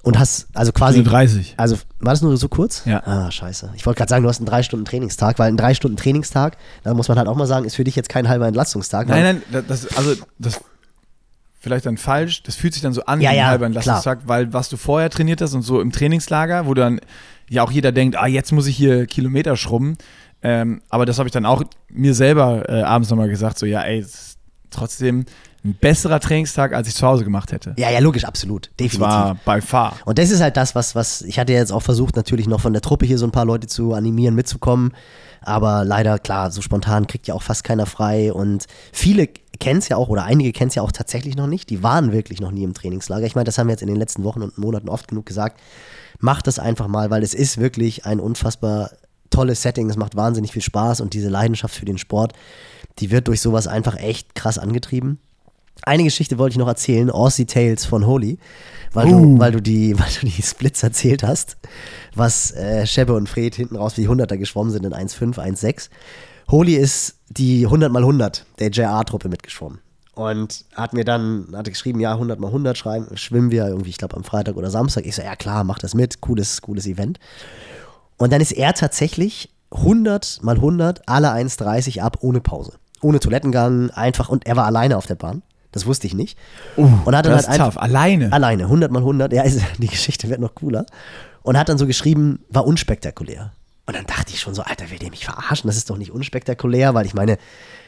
S2: und hast also quasi
S1: 30.
S2: Also war das nur so kurz?
S1: Ja.
S2: Ah, scheiße. Ich wollte gerade sagen, du hast einen drei Stunden Trainingstag, weil ein drei Stunden Trainingstag, da muss man halt auch mal sagen, ist für dich jetzt kein halber Entlastungstag.
S1: Nein, nein, das also das vielleicht dann falsch. Das fühlt sich dann so an
S2: Ja,
S1: wie ein
S2: ja,
S1: halber Entlastungstag, weil was du vorher trainiert hast und so im Trainingslager, wo dann ja auch jeder denkt, ah, jetzt muss ich hier Kilometer schrubben. Ähm, aber das habe ich dann auch mir selber äh, abends nochmal gesagt, so ja, ey, trotzdem ein besserer Trainingstag, als ich zu Hause gemacht hätte.
S2: Ja, ja, logisch, absolut.
S1: Das
S2: Definitiv.
S1: war by far.
S2: Und das ist halt das, was, was ich hatte jetzt auch versucht, natürlich noch von der Truppe hier so ein paar Leute zu animieren, mitzukommen. Aber leider, klar, so spontan kriegt ja auch fast keiner frei. Und viele kennen es ja auch, oder einige kennen es ja auch tatsächlich noch nicht. Die waren wirklich noch nie im Trainingslager. Ich meine, das haben wir jetzt in den letzten Wochen und Monaten oft genug gesagt. Macht das einfach mal, weil es ist wirklich ein unfassbar tolles Setting. Es macht wahnsinnig viel Spaß und diese Leidenschaft für den Sport, die wird durch sowas einfach echt krass angetrieben. Eine Geschichte wollte ich noch erzählen, Aussie Tales von Holy, weil,
S1: Uh.
S2: du, weil, du, die, weil du die Splits erzählt hast, was äh, Shebbe und Fred hinten raus wie die 100er geschwommen sind in 1,5, 1,6. Holy ist die 100 mal 100 der JR-Truppe mitgeschwommen. Und hat mir dann, hatte geschrieben, ja, 100 mal 100 schreiben, schwimmen wir irgendwie, ich glaube, am Freitag oder Samstag. Ich so, ja klar, mach das mit, cooles, cooles Event. Und dann ist er tatsächlich 100 mal 100, alle 1,30 ab, ohne Pause. Ohne Toilettengang, einfach. Und er war alleine auf der Bahn. Das wusste ich nicht. und hat dann
S1: das
S2: halt
S1: ist tough. Alleine.
S2: Alleine, 100 mal 100. Ja, ist, die Geschichte wird noch cooler. Und hat dann so geschrieben, war unspektakulär. Und dann dachte ich schon so, Alter, will der mich verarschen? Das ist doch nicht unspektakulär, weil ich meine,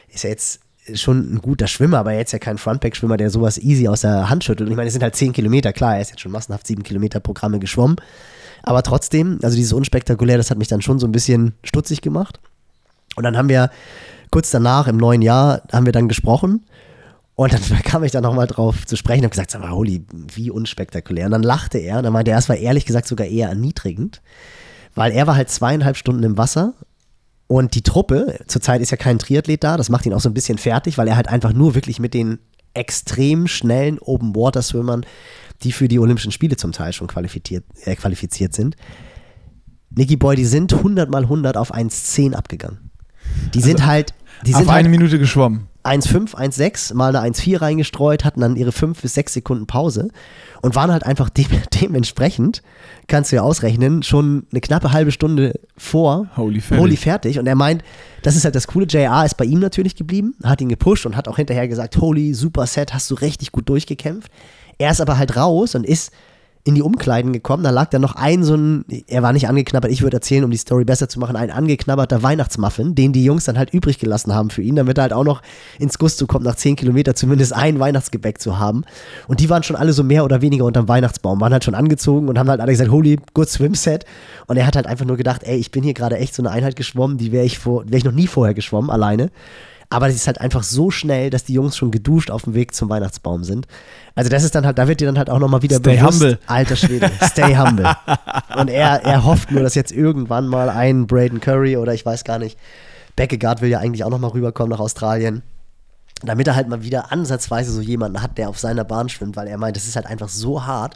S2: ist ja jetzt schon ein guter Schwimmer, aber jetzt ja kein Frontback-Schwimmer, der sowas easy aus der Hand schüttelt. Und ich meine, es sind halt 10 Kilometer, klar, er ist jetzt schon massenhaft 7 Kilometer Programme geschwommen. Aber trotzdem, also dieses unspektakulär, das hat mich dann schon so ein bisschen stutzig gemacht. Und dann haben wir kurz danach, im neuen Jahr, haben wir dann gesprochen. Und dann kam ich da nochmal drauf zu sprechen und habe gesagt, sag mal, holy, wie unspektakulär. Und dann lachte er und dann meinte er, es war ehrlich gesagt sogar eher erniedrigend, weil er war halt zweieinhalb Stunden im Wasser und die Truppe, zurzeit ist ja kein Triathlet da, das macht ihn auch so ein bisschen fertig, weil er halt einfach nur wirklich mit den extrem schnellen Open-Water-Swimmern, die für die Olympischen Spiele zum Teil schon qualifiziert, äh, qualifiziert sind. Nicky Boy, die sind 100 mal 100 auf 1,10 abgegangen. Die sind halt, die
S1: Auf
S2: sind
S1: eine
S2: halt
S1: Minute geschwommen.
S2: 1,5, 1,6, mal eine 1,4 reingestreut, hatten dann ihre 5 bis 6 Sekunden Pause und waren halt einfach de dementsprechend, kannst du ja ausrechnen, schon eine knappe halbe Stunde vor
S1: Holy.
S2: Holy fertig. Und er meint, das ist halt das Coole, JR ist bei ihm natürlich geblieben, hat ihn gepusht und hat auch hinterher gesagt, Holy, super Set, hast du richtig gut durchgekämpft. Er ist aber halt raus und ist in die Umkleiden gekommen. Da lag dann noch ein so ein, er war nicht angeknabbert, ich würde erzählen, um die Story besser zu machen, ein angeknabberter Weihnachtsmuffin, den die Jungs dann halt übrig gelassen haben für ihn, damit er halt auch noch ins Gusto kommt, nach 10 Kilometer zumindest ein Weihnachtsgebäck zu haben. Und die waren schon alle so mehr oder weniger unterm Weihnachtsbaum, waren halt schon angezogen und haben halt alle gesagt, holy, good swimset. Und er hat halt einfach nur gedacht, ey, ich bin hier gerade echt so eine Einheit geschwommen, die wäre ich, wär ich noch nie vorher geschwommen, alleine. Aber das ist halt einfach so schnell, dass die Jungs schon geduscht auf dem Weg zum Weihnachtsbaum sind. Also das ist dann halt, da wird dir dann halt auch nochmal wieder
S1: Stay
S2: bewusst,
S1: humble.
S2: alter Schwede, stay humble. Und er, er hofft nur, dass jetzt irgendwann mal ein Braden Curry oder ich weiß gar nicht, Beckegaard will ja eigentlich auch nochmal rüberkommen nach Australien, damit er halt mal wieder ansatzweise so jemanden hat, der auf seiner Bahn schwimmt, weil er meint, das ist halt einfach so hart.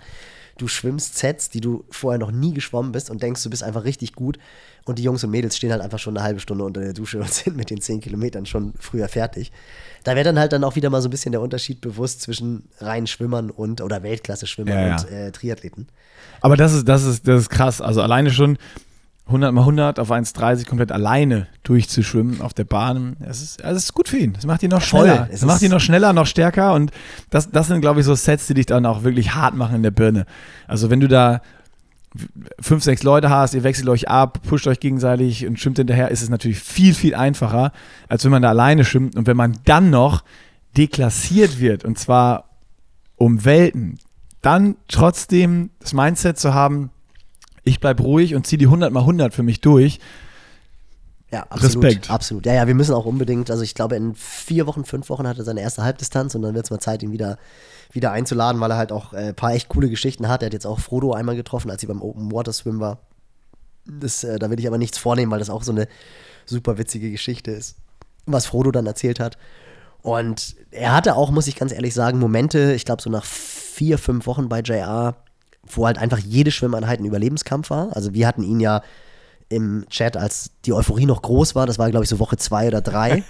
S2: Du schwimmst Sets, die du vorher noch nie geschwommen bist und denkst, du bist einfach richtig gut. Und die Jungs und Mädels stehen halt einfach schon eine halbe Stunde unter der Dusche und sind mit den 10 Kilometern schon früher fertig. Da wäre dann halt dann auch wieder mal so ein bisschen der Unterschied bewusst zwischen reinen Schwimmern und oder Weltklasse-Schwimmern
S1: Ja, ja.
S2: und äh, Triathleten.
S1: Aber das ist, das ist, das ist krass. Also alleine schon 100 mal 100 auf 1,30 komplett alleine durchzuschwimmen auf der Bahn. Das ist, das ist gut für ihn. Das macht ihn noch
S2: Voll.
S1: schneller.
S2: Es
S1: Das macht ihn noch schneller, noch stärker. Und das, das sind, glaube ich, so Sets, die dich dann auch wirklich hart machen in der Birne. Also wenn du da fünf, sechs Leute hast, ihr wechselt euch ab, pusht euch gegenseitig und schwimmt hinterher, ist es natürlich viel, viel einfacher, als wenn man da alleine schwimmt. Und wenn man dann noch deklassiert wird, und zwar um Welten, dann trotzdem das Mindset zu haben, ich bleib ruhig und ziehe die 100 mal 100 für mich durch,
S2: Ja, absolut.
S1: Respekt.
S2: Absolut. Ja, ja, wir müssen auch unbedingt, also ich glaube, in vier Wochen, fünf Wochen hat er seine erste Halbdistanz und dann wird es mal Zeit, ihn wieder, wieder einzuladen, weil er halt auch ein äh, paar echt coole Geschichten hat. Er hat jetzt auch Frodo einmal getroffen, als sie beim Open Water Swim war. Das, äh, da will ich aber nichts vornehmen, weil das auch so eine super witzige Geschichte ist, was Frodo dann erzählt hat. Und er hatte auch, muss ich ganz ehrlich sagen, Momente, ich glaube so nach vier, fünf Wochen bei JR, wo halt einfach jede Schwimmeinheit ein Überlebenskampf war. Also wir hatten ihn ja im Chat, als die Euphorie noch groß war, das war glaube ich so Woche zwei oder drei,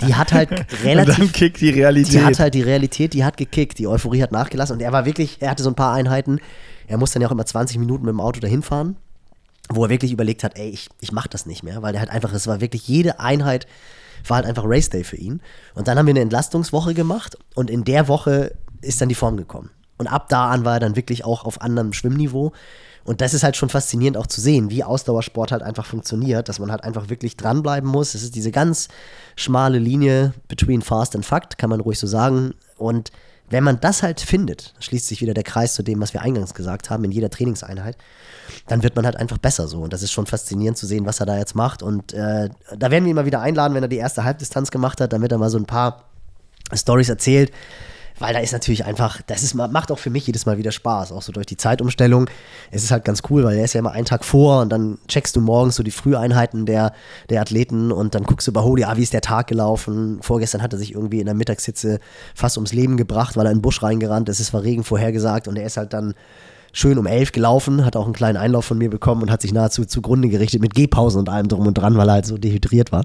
S2: die hat halt relativ.
S1: Und dann kickt die Realität.
S2: Die hat halt die Realität, die hat gekickt, die Euphorie hat nachgelassen und er war wirklich, er hatte so ein paar Einheiten, er musste dann ja auch immer 20 Minuten mit dem Auto dahin fahren, wo er wirklich überlegt hat, ey, ich, ich mach das nicht mehr, weil er halt einfach, es war wirklich jede Einheit war halt einfach Race Day für ihn. Und dann haben wir eine Entlastungswoche gemacht und in der Woche ist dann die Form gekommen. Und ab da an war er dann wirklich auch auf anderem Schwimmniveau. Und das ist halt schon faszinierend auch zu sehen, wie Ausdauersport halt einfach funktioniert, dass man halt einfach wirklich dranbleiben muss. Es ist diese ganz schmale Linie between Fast and Fact, kann man ruhig so sagen. Und wenn man das halt findet, schließt sich wieder der Kreis zu dem, was wir eingangs gesagt haben, in jeder Trainingseinheit, dann wird man halt einfach besser so. Und das ist schon faszinierend zu sehen, was er da jetzt macht. Und äh, da werden wir ihn mal wieder einladen, wenn er die erste Halbdistanz gemacht hat, wird er mal so ein paar Stories erzählt weil da ist natürlich einfach, das ist, macht auch für mich jedes Mal wieder Spaß, auch so durch die Zeitumstellung. Es ist halt ganz cool, weil er ist ja immer einen Tag vor und dann checkst du morgens so die Früheinheiten der, der Athleten und dann guckst du über Holy, ah, wie ist der Tag gelaufen? Vorgestern hat er sich irgendwie in der Mittagshitze fast ums Leben gebracht, weil er in den Busch reingerannt ist, es war Regen vorhergesagt und er ist halt dann schön um elf gelaufen, hat auch einen kleinen Einlauf von mir bekommen und hat sich nahezu zugrunde gerichtet mit Gehpausen und allem drum und dran, weil er halt so dehydriert war.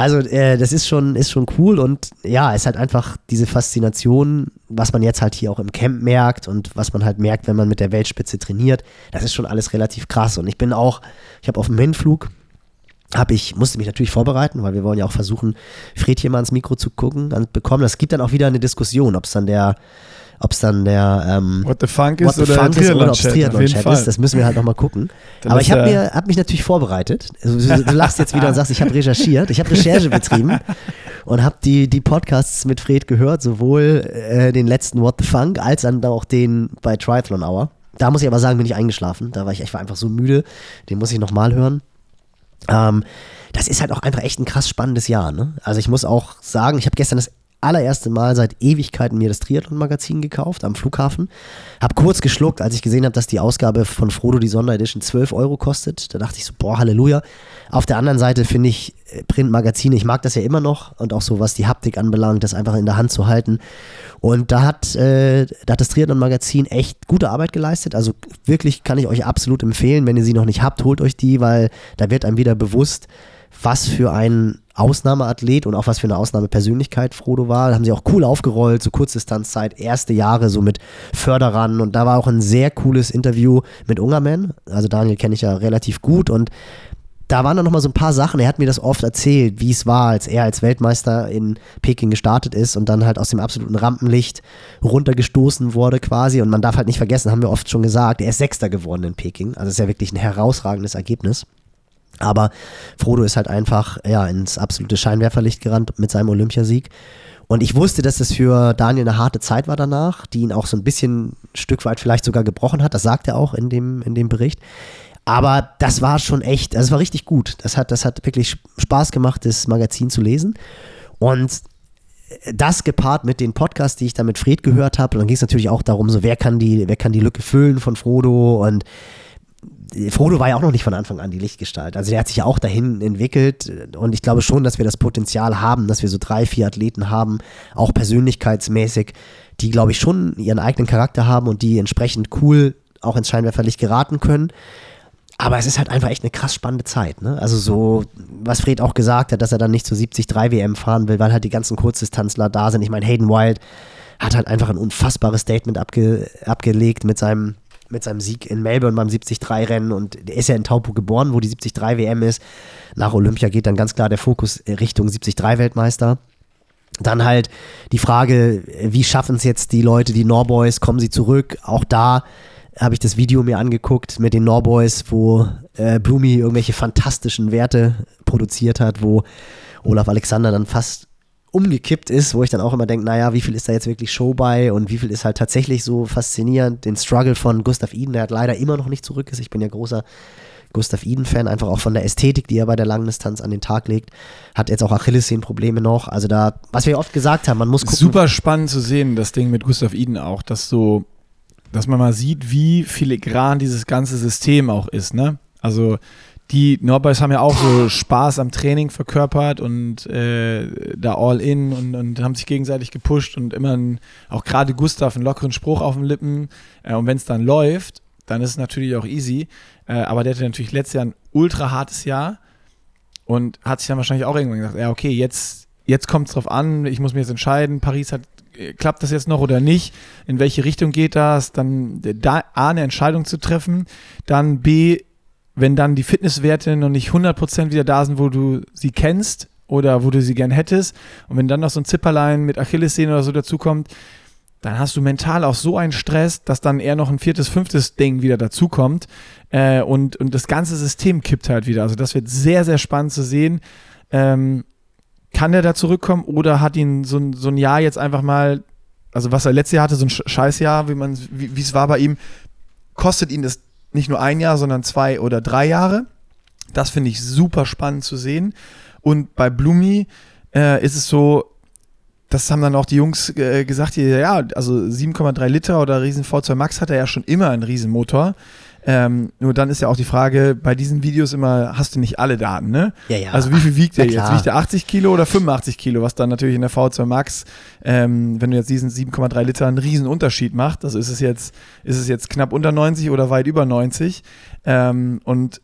S2: Also äh, das ist schon, ist schon cool und ja, es hat einfach diese Faszination, was man jetzt halt hier auch im Camp merkt und was man halt merkt, wenn man mit der Weltspitze trainiert. Das ist schon alles relativ krass und ich bin auch, ich habe auf dem Hinflug habe ich, musste mich natürlich vorbereiten, weil wir wollen ja auch versuchen, Fred hier mal ans Mikro zu gucken bekommen. Das gibt dann auch wieder eine Diskussion, ob es dann der ob es dann der ähm,
S1: What the Funk ist
S2: the
S1: oder
S2: Funk ist oder ob es
S1: Triathlon-Chat
S2: ist, das müssen wir halt nochmal gucken.
S1: Dann
S2: Aber ich habe
S1: ja-
S2: hab mich natürlich vorbereitet. Also, du, du lachst jetzt wieder und sagst, ich habe recherchiert, ich habe Recherche betrieben und habe die, die Podcasts mit Fred gehört, sowohl äh, den letzten What the Funk als dann auch den bei Triathlon Hour. Da muss ich aber sagen, bin ich eingeschlafen. Da war ich, ich war einfach so müde. Den muss ich nochmal hören. Ähm, das ist halt auch einfach echt ein krass spannendes Jahr. Ne? Also ich muss auch sagen, ich habe gestern das allererste Mal seit Ewigkeiten mir das Triathlon-Magazin gekauft am Flughafen. Hab kurz geschluckt, als ich gesehen habe, dass die Ausgabe von Frodo, die Sonderedition, 12 Euro kostet. Da dachte ich so, boah, Halleluja. Auf der anderen Seite finde ich äh, Printmagazine, ich mag das ja immer noch und auch so, was die Haptik anbelangt, das einfach in der Hand zu halten. Und da hat, äh, da hat das Triathlon-Magazin echt gute Arbeit geleistet. Also wirklich kann ich euch absolut empfehlen, wenn ihr sie noch nicht habt, holt euch die, weil da wird einem wieder bewusst, was für ein Ausnahmeathlet und auch was für eine Ausnahmepersönlichkeit Frodo war. Da haben sie auch cool aufgerollt, so Kurzdistanzzeit, erste Jahre so mit Förderern und da war auch ein sehr cooles Interview mit Ungerman. Also Daniel kenne ich ja relativ gut und da waren dann nochmal so ein paar Sachen. Er hat mir das oft erzählt, wie es war, als er als Weltmeister in Peking gestartet ist und dann halt aus dem absoluten Rampenlicht runtergestoßen wurde quasi. Und man darf halt nicht vergessen, haben wir oft schon gesagt, er ist Sechster geworden in Peking. Also ist ja wirklich ein herausragendes Ergebnis. Aber Frodo ist halt einfach ja, ins absolute Scheinwerferlicht gerannt mit seinem Olympiasieg. Und ich wusste, dass das für Daniel eine harte Zeit war danach, die ihn auch so ein bisschen ein Stück weit vielleicht sogar gebrochen hat. Das sagt er auch in dem, in dem Bericht. Aber das war schon echt, das war richtig gut. Das hat, das hat wirklich Spaß gemacht, das Magazin zu lesen. Und das gepaart mit den Podcasts, die ich da mit Fred gehört habe, dann ging es natürlich auch darum, so wer kann die, wer kann die Lücke füllen von Frodo und Frodo war ja auch noch nicht von Anfang an die Lichtgestalt. Also der hat sich ja auch dahin entwickelt und ich glaube schon, dass wir das Potenzial haben, dass wir so drei, vier Athleten haben, auch persönlichkeitsmäßig, die glaube ich schon ihren eigenen Charakter haben und die entsprechend cool auch ins Scheinwerferlicht geraten können. Aber es ist halt einfach echt eine krass spannende Zeit. Ne? Also so, was Fred auch gesagt hat, dass er dann nicht zur 73 WM fahren will, weil halt die ganzen Kurzdistanzler da sind. Ich meine, Hayden Wild hat halt einfach ein unfassbares Statement abge, abgelegt mit seinem mit seinem Sieg in Melbourne beim 73-Rennen und der ist ja in Taupo geboren, wo die 73 WM ist. Nach Olympia geht dann ganz klar der Fokus Richtung 73-Weltmeister. Dann halt die Frage, wie schaffen es jetzt die Leute, die Norboys, kommen sie zurück? Auch da habe ich das Video mir angeguckt mit den Norboys, wo äh, Blumi irgendwelche fantastischen Werte produziert hat, wo Olaf Alexander dann fast umgekippt ist, wo ich dann auch immer denke, naja, wie viel ist da jetzt wirklich Show bei und wie viel ist halt tatsächlich so faszinierend. Den Struggle von Gustav Iden, der hat leider immer noch nicht zurück ist. Ich bin ja großer Gustav Iden-Fan, einfach auch von der Ästhetik, die er bei der Langdistanz an den Tag legt. Hat jetzt auch Achillessehnenprobleme noch. Also da, was wir oft gesagt haben, man muss gucken.
S1: Super spannend zu sehen, das Ding mit Gustav Iden auch, dass so, dass man mal sieht, wie filigran dieses ganze System auch ist, ne? Also die Nordboys haben ja auch so Spaß am Training verkörpert und äh, da all in und, und, haben sich gegenseitig gepusht und immer ein, auch gerade Gustav einen lockeren Spruch auf den Lippen. Äh, und wenn es dann läuft, dann ist es natürlich auch easy. Äh, aber der hatte natürlich letztes Jahr ein ultra hartes Jahr und hat sich dann wahrscheinlich auch irgendwann gesagt, ja, okay, jetzt, jetzt kommt es drauf an, ich muss mir jetzt entscheiden, Paris hat äh, klappt das jetzt noch oder nicht? In welche Richtung geht das? Dann da A, eine Entscheidung zu treffen, dann B, wenn dann die Fitnesswerte noch nicht 100% wieder da sind, wo du sie kennst oder wo du sie gern hättest und wenn dann noch so ein Zipperlein mit Achillessehne oder so dazukommt, dann hast du mental auch so einen Stress, dass dann eher noch ein viertes, fünftes Ding wieder dazukommt äh, und, und das ganze System kippt halt wieder. Also das wird sehr, sehr spannend zu sehen. Ähm, kann der da zurückkommen oder hat ihn so, so ein Jahr jetzt einfach mal, also was er letztes Jahr hatte, so ein Scheißjahr, wie man, wie es war bei ihm, kostet ihn das nicht nur ein Jahr, sondern zwei oder drei Jahre. Das finde ich super spannend zu sehen. Und bei Blumi äh, ist es so, das haben dann auch die Jungs äh, gesagt, die, ja, also 7,3 Liter oder Riesen V2 Max hat er ja schon immer einen Riesenmotor. Ähm, nur dann ist ja auch die Frage, bei diesen Videos immer, hast du nicht alle Daten, ne?
S2: Ja, ja.
S1: Also wie viel wiegt der jetzt? Wiegt der 80 Kilo oder 85 Kilo? Was dann natürlich in der V2 Max, ähm, wenn du jetzt diesen 7,3 Liter einen riesen Unterschied macht, also ist es jetzt, ist es jetzt knapp unter 90 oder weit über 90. Ähm, und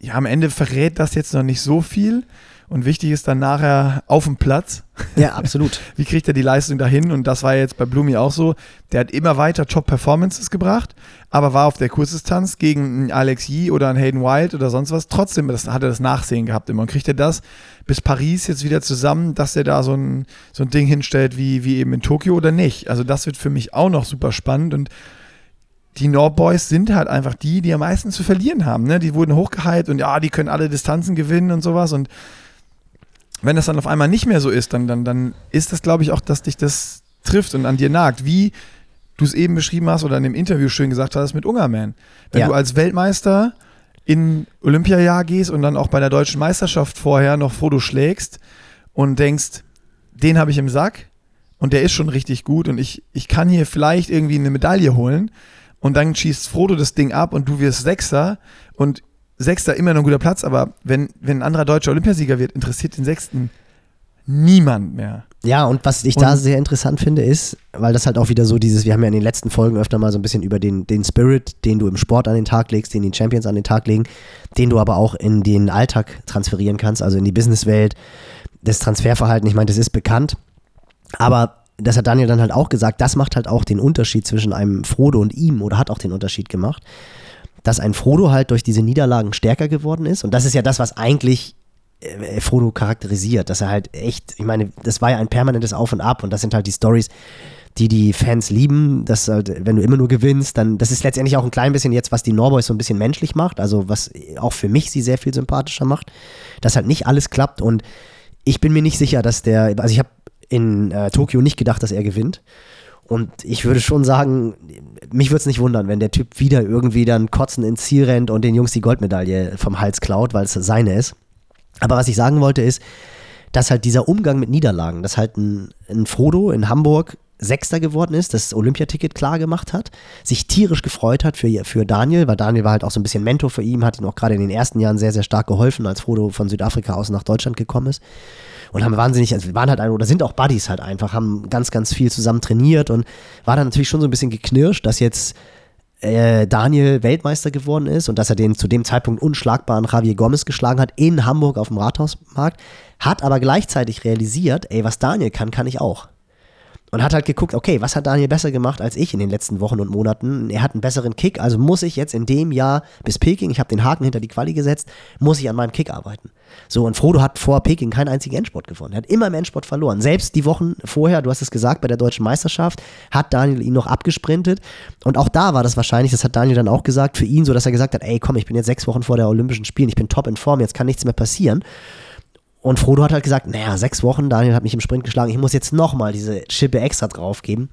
S1: ja, am Ende verrät das jetzt noch nicht so viel. Und wichtig ist dann nachher auf dem Platz.
S2: Ja, absolut.
S1: Wie kriegt er die Leistung dahin? Und das war jetzt bei Blumi auch so. Der hat immer weiter Top-Performances gebracht, aber war auf der Kurzdistanz gegen einen Alex Yee oder einen Hayden Wild oder sonst was. Trotzdem das, hat er das Nachsehen gehabt immer. Und kriegt er das bis Paris jetzt wieder zusammen, dass er da so ein, so ein Ding hinstellt wie, wie eben in Tokio oder nicht? Also das wird für mich auch noch super spannend und die Nordboys sind halt einfach die, die am meisten zu verlieren haben. Ne? Die wurden hochgehypt und ja, die können alle Distanzen gewinnen und sowas. Und wenn das dann auf einmal nicht mehr so ist, dann, dann, dann ist das, glaube ich, auch, dass dich das trifft und an dir nagt. Wie du es eben beschrieben hast oder in dem Interview schön gesagt hast mit Ungerman. Wenn ja. du als Weltmeister in Olympiajahr gehst und dann auch bei der deutschen Meisterschaft vorher noch Foto schlägst und denkst, den habe ich im Sack und der ist schon richtig gut und ich, ich kann hier vielleicht irgendwie eine Medaille holen und dann schießt Frodo das Ding ab und du wirst Sechster und Sechster immer noch ein guter Platz, aber wenn, wenn ein anderer deutscher Olympiasieger wird, interessiert den Sechsten niemand mehr.
S2: Ja, und was ich und da sehr interessant finde, ist, weil das halt auch wieder so dieses, wir haben ja in den letzten Folgen öfter mal so ein bisschen über den, den Spirit, den du im Sport an den Tag legst, den die Champions an den Tag legen, den du aber auch in den Alltag transferieren kannst, also in die Businesswelt, das Transferverhalten, ich meine, das ist bekannt, aber das hat Daniel dann halt auch gesagt, das macht halt auch den Unterschied zwischen einem Frodo und ihm oder hat auch den Unterschied gemacht dass ein Frodo halt durch diese Niederlagen stärker geworden ist. Und das ist ja das, was eigentlich äh, Frodo charakterisiert, dass er halt echt, ich meine, das war ja ein permanentes Auf und Ab und das sind halt die Stories, die die Fans lieben, dass halt, wenn du immer nur gewinnst, dann, das ist letztendlich auch ein klein bisschen jetzt, was die Norboys so ein bisschen menschlich macht, also was auch für mich sie sehr viel sympathischer macht, dass halt nicht alles klappt und ich bin mir nicht sicher, dass der, also ich habe in äh, Tokio nicht gedacht, dass er gewinnt und ich würde schon sagen, mich würde es nicht wundern, wenn der Typ wieder irgendwie dann kotzen ins Ziel rennt und den Jungs die Goldmedaille vom Hals klaut, weil es seine ist. Aber was ich sagen wollte ist, dass halt dieser Umgang mit Niederlagen, dass halt ein, ein Frodo in Hamburg Sechster geworden ist, das Olympiaticket klar gemacht hat, sich tierisch gefreut hat für, für Daniel, weil Daniel war halt auch so ein bisschen Mentor für ihn, hat ihm auch gerade in den ersten Jahren sehr, sehr stark geholfen, als Frodo von Südafrika aus nach Deutschland gekommen ist. Und haben wahnsinnig, also wir waren halt oder sind auch Buddies halt einfach, haben ganz, ganz viel zusammen trainiert und war dann natürlich schon so ein bisschen geknirscht, dass jetzt äh, Daniel Weltmeister geworden ist und dass er den zu dem Zeitpunkt unschlagbaren Javier Gomez geschlagen hat in Hamburg auf dem Rathausmarkt, hat aber gleichzeitig realisiert, ey, was Daniel kann, kann ich auch und hat halt geguckt, okay, was hat Daniel besser gemacht als ich in den letzten Wochen und Monaten? Er hat einen besseren Kick, also muss ich jetzt in dem Jahr bis Peking, ich habe den Haken hinter die Quali gesetzt, muss ich an meinem Kick arbeiten. So, und Frodo hat vor Peking keinen einzigen Endsport gewonnen. Er hat immer im Endsport verloren. Selbst die Wochen vorher, du hast es gesagt, bei der deutschen Meisterschaft, hat Daniel ihn noch abgesprintet. Und auch da war das wahrscheinlich, das hat Daniel dann auch gesagt, für ihn so, dass er gesagt hat, ey, komm, ich bin jetzt sechs Wochen vor der Olympischen Spielen, ich bin top in Form, jetzt kann nichts mehr passieren. Und Frodo hat halt gesagt, naja, sechs Wochen, Daniel hat mich im Sprint geschlagen, ich muss jetzt nochmal diese Schippe extra draufgeben.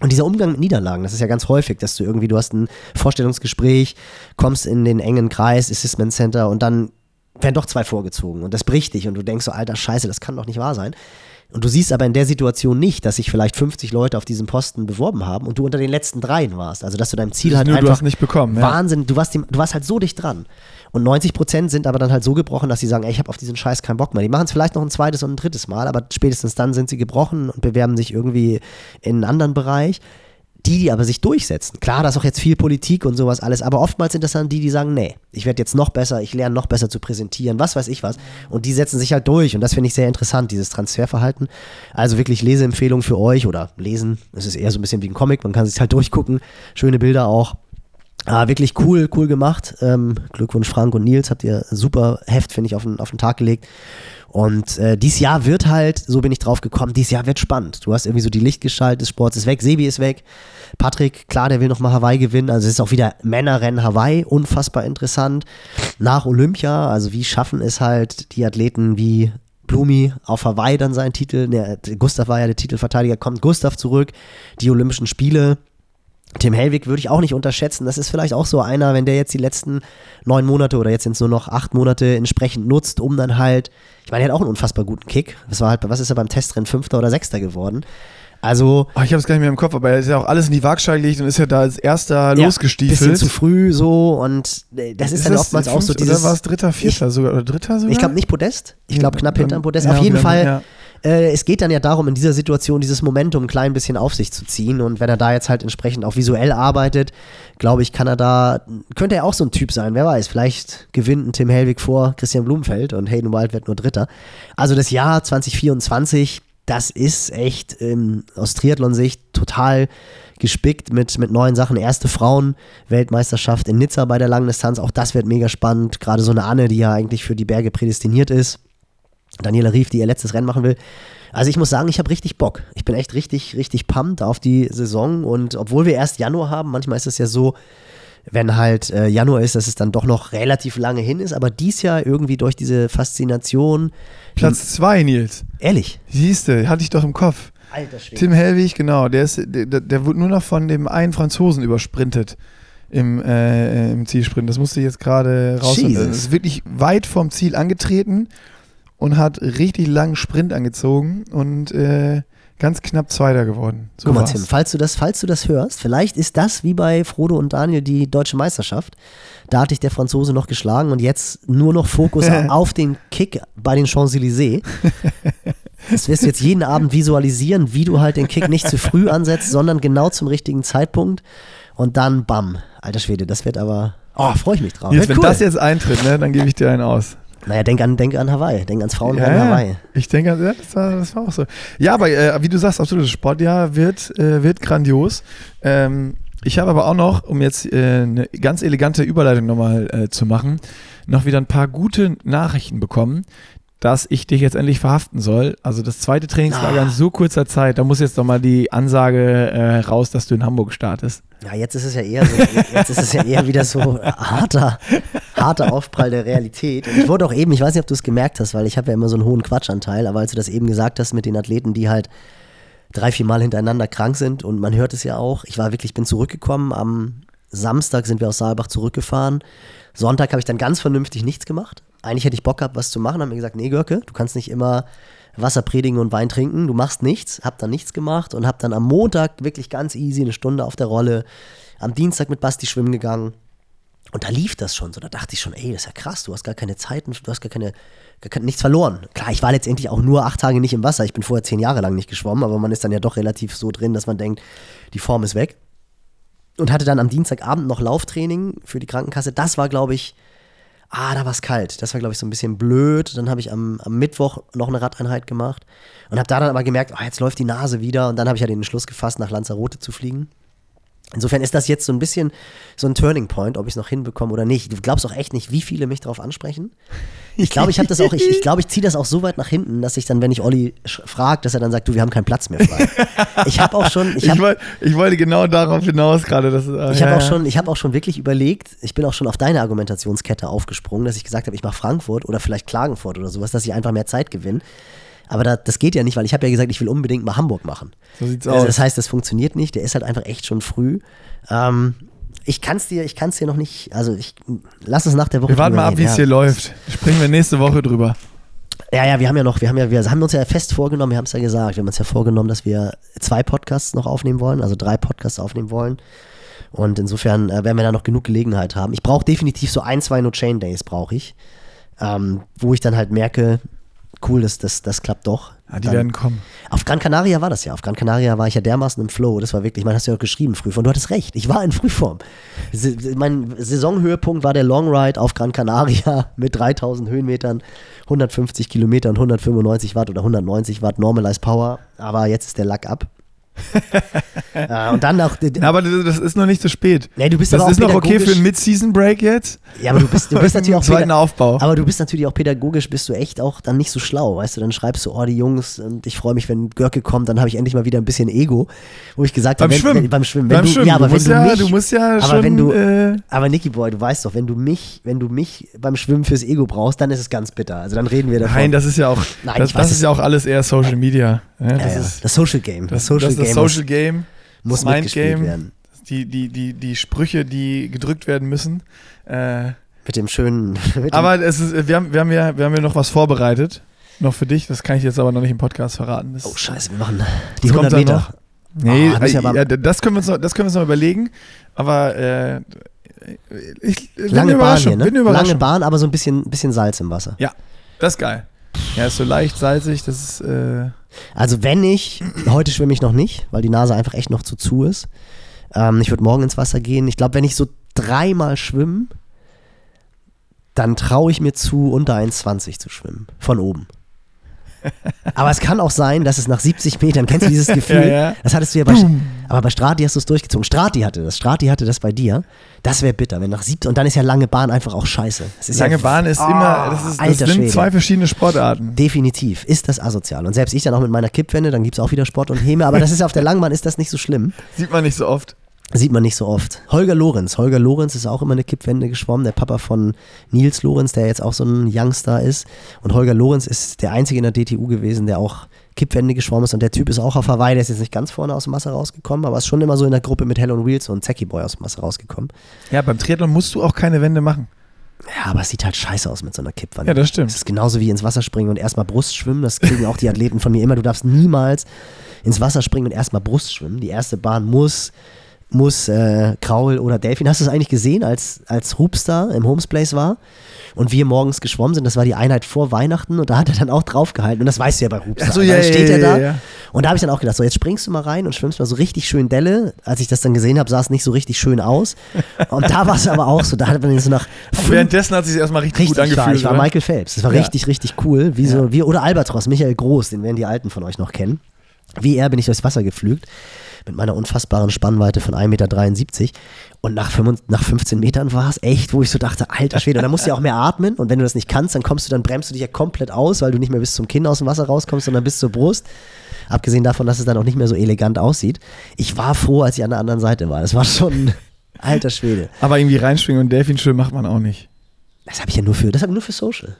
S2: Und dieser Umgang mit Niederlagen, das ist ja ganz häufig, dass du irgendwie, du hast ein Vorstellungsgespräch, kommst in den engen Kreis, Assessment Center und dann werden doch zwei vorgezogen und das bricht dich und du denkst so, alter Scheiße, das kann doch nicht wahr sein. Und du siehst aber in der Situation nicht, dass sich vielleicht 50 Leute auf diesen Posten beworben haben und du unter den letzten dreien warst. Also dass du deinem Ziel halt
S1: Nur,
S2: einfach
S1: du hast nicht bekommen. Ja.
S2: Wahnsinn, du warst, die, du warst halt so dicht dran. Und 90 Prozent sind aber dann halt so gebrochen, dass sie sagen, ey, ich habe auf diesen Scheiß keinen Bock mehr. Die machen es vielleicht noch ein zweites und ein drittes Mal, aber spätestens dann sind sie gebrochen und bewerben sich irgendwie in einen anderen Bereich. Die, die aber sich durchsetzen. Klar, da ist auch jetzt viel Politik und sowas alles, aber oftmals sind das dann die, die sagen, nee, ich werde jetzt noch besser, ich lerne noch besser zu präsentieren, was weiß ich was. Und die setzen sich halt durch und das finde ich sehr interessant, dieses Transferverhalten. Also wirklich Leseempfehlung für euch oder lesen, es ist eher so ein bisschen wie ein Comic, man kann sich halt durchgucken, schöne Bilder auch. Ah, wirklich cool, cool gemacht. Ähm, Glückwunsch Frank und Nils, habt ihr super Heft, finde ich, auf den, auf den Tag gelegt. Und äh, dieses Jahr wird halt, so bin ich drauf gekommen, dieses Jahr wird spannend. Du hast irgendwie so die Lichtgestalt des Sports ist weg, Sebi ist weg. Patrick, klar, der will nochmal Hawaii gewinnen. Also es ist auch wieder Männerrennen Hawaii, unfassbar interessant. Nach Olympia, also wie schaffen es halt die Athleten wie Blumi auf Hawaii dann seinen Titel. Ne, Gustav war ja der Titelverteidiger, kommt Gustav zurück. Die Olympischen Spiele, Tim Hellwig würde ich auch nicht unterschätzen. Das ist vielleicht auch so einer, wenn der jetzt die letzten neun Monate oder jetzt sind es nur noch acht Monate entsprechend nutzt, um dann halt, ich meine, er hat auch einen unfassbar guten Kick. Das war halt, was ist er beim Testrennen Fünfter oder Sechster geworden? Also.
S1: Oh, ich habe es gar nicht mehr im Kopf, aber er ist ja auch alles in die Waagschale gelegt und ist ja da als erster
S2: ja,
S1: losgestiefelt.
S2: Bisschen zu früh so und äh, das ist, ist dann das oftmals auch so dieses.
S1: Oder war es dritter, vierter ich, sogar oder dritter sogar?
S2: Ich glaube nicht Podest. Ich glaube knapp
S1: Dann-
S2: hinterm Podest.
S1: ja,
S2: Auf jeden
S1: dann-
S2: Fall.
S1: ja.
S2: Äh, es geht dann ja darum, in dieser Situation dieses Momentum ein klein bisschen auf sich zu ziehen. Und wenn er da jetzt halt entsprechend auch visuell arbeitet, glaube ich, kann er da, könnte er auch so ein Typ sein, wer weiß. Vielleicht gewinnt ein Tim Hellwig vor Christian Blumenfeld und Hayden Wild wird nur Dritter. Also das Jahr 2024, das ist echt ähm, aus Triathlon-Sicht total gespickt mit, mit neuen Sachen. Erste Frauen-Weltmeisterschaft in Nizza bei der Langdistanz, auch das wird mega spannend. Gerade so eine Anne, die ja eigentlich für die Berge prädestiniert ist. Daniela Rief, die ihr letztes Rennen machen will. Also ich muss sagen, ich habe richtig Bock. Ich bin echt richtig, richtig pumped auf die Saison. Und obwohl wir erst Januar haben, manchmal ist es ja so, wenn halt äh, Januar ist, dass es dann doch noch relativ lange hin ist. Aber dies Jahr irgendwie durch diese Faszination.
S1: Platz zwei, Nils.
S2: Ehrlich.
S1: Siehst du, hatte ich doch im Kopf.
S2: Alter Schwede.
S1: Tim Hellwig, genau, der, ist, der, der wurde nur noch von dem einen Franzosen übersprintet im, äh, im Zielsprint. Das musste ich jetzt gerade raus. Das ist wirklich weit vom Ziel angetreten und hat richtig langen Sprint angezogen und äh, ganz knapp Zweiter geworden. So
S2: Guck mal,
S1: war's.
S2: Tim, falls du, das, falls du das hörst, vielleicht ist das wie bei Frodo und Daniel die deutsche Meisterschaft. Da hatte ich der Franzose noch geschlagen und jetzt nur noch Fokus auf den Kick bei den Champs-Élysées. Das wirst du jetzt jeden Abend visualisieren, wie du halt den Kick nicht zu früh ansetzt, sondern genau zum richtigen Zeitpunkt. Und dann bam. Alter Schwede, das wird aber. Oh, freue ich mich drauf.
S1: Jetzt, wenn das jetzt eintritt, ne, dann gebe ich dir einen aus.
S2: Naja, denk an, denk an Hawaii. Denk ans Frauenrennen Hawaii.
S1: Ich denke, ja, das, war, das war auch so. Ja, aber äh, wie du sagst, absolut, das Sportjahr wird, äh, wird grandios. Ähm, ich habe aber auch noch, um jetzt äh, eine ganz elegante Überleitung nochmal äh, zu machen, noch wieder ein paar gute Nachrichten bekommen, dass ich dich jetzt endlich verhaften soll. Also das zweite Trainingslager
S2: Ah.
S1: in so kurzer Zeit, da muss jetzt noch mal die Ansage äh, raus, dass du in Hamburg startest.
S2: Ja, jetzt ist es ja eher so, jetzt ist es ja eher wieder so harter, harter Aufprall der Realität. Und ich wurde auch eben, ich weiß nicht, ob du es gemerkt hast, weil ich habe ja immer so einen hohen Quatschanteil, aber als du das eben gesagt hast mit den Athleten, die halt drei, vier Mal hintereinander krank sind und man hört es ja auch, ich war wirklich, bin zurückgekommen, am Samstag sind wir aus Saalbach zurückgefahren, Sonntag habe ich dann ganz vernünftig nichts gemacht. Eigentlich hätte ich Bock gehabt, was zu machen, haben mir gesagt, nee, Görke, du kannst nicht immer Wasser predigen und Wein trinken, du machst nichts, hab dann nichts gemacht und hab dann am Montag wirklich ganz easy eine Stunde auf der Rolle, am Dienstag mit Basti schwimmen gegangen. Und da lief das schon so, da dachte ich schon, ey, das ist ja krass, du hast gar keine Zeiten, du hast gar keine, gar keine nichts verloren. Klar, ich war letztendlich auch nur acht Tage nicht im Wasser, ich bin vorher zehn Jahre lang nicht geschwommen, aber man ist dann ja doch relativ so drin, dass man denkt, die Form ist weg. Und hatte dann am Dienstagabend noch Lauftraining für die Krankenkasse. Das war, glaube ich, ah, da war es kalt. Das war, glaube ich, so ein bisschen blöd. Dann habe ich am, am Mittwoch noch eine Radeinheit gemacht und habe da dann aber gemerkt, ah, jetzt läuft die Nase wieder. Und dann habe ich ja den Entschluss gefasst, nach Lanzarote zu fliegen. Insofern ist das jetzt so ein bisschen so ein Turning Point, ob ich es noch hinbekomme oder nicht. Du glaubst auch echt nicht, wie viele mich darauf ansprechen. Ich glaube, ich habe das auch, ich, ich glaube, ich ziehe das auch so weit nach hinten, dass ich dann, wenn ich Olli frage, dass er dann sagt, du, wir haben keinen Platz mehr frei. Ich habe auch schon, ich
S1: Ich,
S2: habe
S1: woll, ich wollte genau darauf hinaus gerade. Dass, äh,
S2: ich habe
S1: ja,
S2: auch schon, ich habe auch schon wirklich überlegt, ich bin auch schon auf deine Argumentationskette aufgesprungen, dass ich gesagt habe, ich mache Frankfurt oder vielleicht Klagenfurt oder sowas, dass ich einfach mehr Zeit gewinne. Aber da, das geht ja nicht, weil ich habe ja gesagt, ich will unbedingt mal Hamburg machen.
S1: So sieht's
S2: Also
S1: aus.
S2: das heißt, das funktioniert nicht. Der ist halt einfach echt schon früh. Ähm, ich kann es dir, ich kann es dir noch nicht. Also ich lass uns nach der Woche.
S1: wir warten mal ab, wie es
S2: ja.
S1: hier läuft. Sprechen wir nächste Woche drüber.
S2: Ja, ja, wir haben ja noch, wir haben ja, wir haben uns ja fest vorgenommen, wir haben es ja gesagt, wir haben uns ja vorgenommen, dass wir zwei Podcasts noch aufnehmen wollen, also drei Podcasts aufnehmen wollen. Und insofern äh, werden wir da noch genug Gelegenheit haben. Ich brauche definitiv so ein, zwei No-Chain-Days brauche ich, ähm, wo ich dann halt merke, cool, das, das, das klappt doch.
S1: Ja, die
S2: Dann-
S1: werden kommen.
S2: Auf Gran Canaria war das ja. Auf Gran Canaria war ich ja dermaßen im Flow. Das war wirklich, man hast ja auch geschrieben, Frühform. Du hattest recht. Ich war in Frühform. Mein Saisonhöhepunkt war der Long Ride auf Gran Canaria mit 3000 Höhenmetern, 150 Kilometern, 195 Watt oder 190 Watt Normalized Power. Aber jetzt ist der Lack ab. Äh, und dann noch.
S1: Ja, aber das ist noch nicht zu spät.
S2: Nee, du bist
S1: das
S2: aber
S1: ist noch okay für einen Mid-Season-Break jetzt.
S2: Ja, aber du bist, du bist natürlich auch
S1: Zweiten Aufbau.
S2: Aber du bist natürlich auch pädagogisch, bist du echt auch dann nicht so schlau, weißt du? Dann schreibst du, oh, die Jungs, und ich freue mich, wenn Görke kommt, dann habe ich endlich mal wieder ein bisschen Ego, wo ich gesagt
S1: Beim
S2: habe, wenn,
S1: Schwimmen.
S2: Wenn, beim Schwimmen. Wenn
S1: Beim
S2: du,
S1: Schwimmen.
S2: Ja, aber
S1: du,
S2: wenn du
S1: ja,
S2: mich,
S1: du musst ja
S2: aber
S1: schon.
S2: wenn du,
S1: äh,
S2: aber Nicky Boy, du weißt doch, wenn du mich, wenn du mich beim Schwimmen fürs Ego brauchst, dann ist es ganz bitter. Also dann reden wir davon.
S1: nein, das ist ja auch.
S2: Nein,
S1: das das ist ja auch alles eher Social Media. Ja,
S2: ja,
S1: das,
S2: ja.
S1: Ist,
S2: das Social Game. Das,
S1: das,
S2: Social
S1: das
S2: Game
S1: Social Game.
S2: muss, muss
S1: das
S2: mitgespielt
S1: Mindgame.
S2: werden.
S1: Die, die, die, die Sprüche, die gedrückt werden müssen. Äh,
S2: Mit dem schönen. Mit dem,
S1: aber es ist, wir, haben, wir, haben ja, wir haben ja noch was vorbereitet. Noch für dich. Das kann ich jetzt aber noch nicht im Podcast verraten. Das,
S2: oh, Scheiße, wir machen die
S1: Das kommt
S2: 100
S1: dann
S2: Meter.
S1: noch. Nee,
S2: Ah, das ist ja
S1: äh, ja, das, können wir uns noch, das können wir uns noch überlegen. Aber äh, ich,
S2: Lange Bahn hier, ne? Lange. Bahn, aber so ein bisschen, bisschen Salz im Wasser.
S1: Ja, das ist geil. Ja, ist so leicht salzig, das ist. Äh,
S2: Also wenn ich, heute schwimme ich noch nicht, weil die Nase einfach echt noch zu zu ist. Ähm, ich würde morgen ins Wasser gehen. Ich glaube, wenn ich so dreimal schwimme, dann traue ich mir zu, unter 1,20 zu schwimmen. Von oben. Aber es kann auch sein, dass es nach 70 Metern, kennst du dieses Gefühl?
S1: Ja, ja.
S2: Das hattest du ja bei, aber bei Strati hast du es durchgezogen. Strati hatte das. Strati hatte das bei dir. Das wäre bitter, wenn nach 70, und dann ist ja lange Bahn einfach auch scheiße.
S1: Lange
S2: ja,
S1: Bahn ist immer. Das, ist, das sind
S2: Schwede.
S1: zwei verschiedene Sportarten.
S2: Definitiv ist das asozial. Und selbst ich dann auch mit meiner Kippwende, dann gibt es auch wieder Sport und Häme, aber das ist ja auf der Langbahn ist das nicht so schlimm.
S1: Sieht man nicht so oft.
S2: Sieht man nicht so oft. Holger Lorenz. Holger Lorenz ist auch immer eine Kippwende geschwommen, der Papa von Nils Lorenz, der jetzt auch so ein Youngstar ist. Und Holger Lorenz ist der einzige in der DTU gewesen, der auch Kippwände geschwommen ist. Und der Typ ist auch auf Hawaii, der ist jetzt nicht ganz vorne aus dem Wasser rausgekommen, aber ist schon immer so in der Gruppe mit Hell on Wheels und Zacky Boy aus dem Wasser rausgekommen.
S1: Ja, beim Triathlon musst du auch keine Wände machen.
S2: Ja, aber es sieht halt scheiße aus mit so einer Kippwand.
S1: Ja, das stimmt.
S2: Das ist genauso wie ins Wasser springen und erstmal Brust schwimmen. Das kriegen auch die Athleten von mir immer. Du darfst niemals ins Wasser springen und erstmal Brust schwimmen. Die erste Bahn muss, muss äh, Kraul oder Delfin. Hast du es eigentlich gesehen, als, als Hoopstar im Homes Place war? Und wir morgens geschwommen sind, das war die Einheit vor Weihnachten und da hat er dann auch draufgehalten. Und das weißt du ja bei Hoopstar.
S1: So,
S2: Und
S1: ja,
S2: dann steht
S1: ja,
S2: er da.
S1: ja.
S2: Und da habe ich dann auch gedacht, so jetzt springst du mal rein und schwimmst mal so richtig schön Delle. Als ich das dann gesehen habe, sah es nicht so richtig schön aus. Und da war es aber auch so. Da hat man so nach
S1: Währenddessen hat es sich erstmal richtig,
S2: Richtig
S1: gut angefühlt.
S2: stark. Ich war
S1: oder?
S2: Michael Phelps. Das war richtig, richtig cool. Wie so, wie, oder Albatros, Michael Groß, den werden die Alten von euch noch kennen. Wie er bin ich durchs Wasser geflügt. Mit meiner unfassbaren Spannweite von 1,73 Meter. Und nach, 5, nach 15 Metern war es echt, wo ich so dachte, alter Schwede. Und dann musst du ja auch mehr atmen. Und wenn du das nicht kannst, dann kommst du, dann bremst du dich ja komplett aus, weil du nicht mehr bis zum Kinn aus dem Wasser rauskommst, sondern bis zur Brust. Abgesehen davon, dass es dann auch nicht mehr so elegant aussieht. Ich war froh, als ich an der anderen Seite war. Das war schon alter Schwede.
S1: Aber irgendwie reinspringen und Delfinschwimmen macht man auch nicht.
S2: Das habe ich ja nur für, das habe ich nur für Social.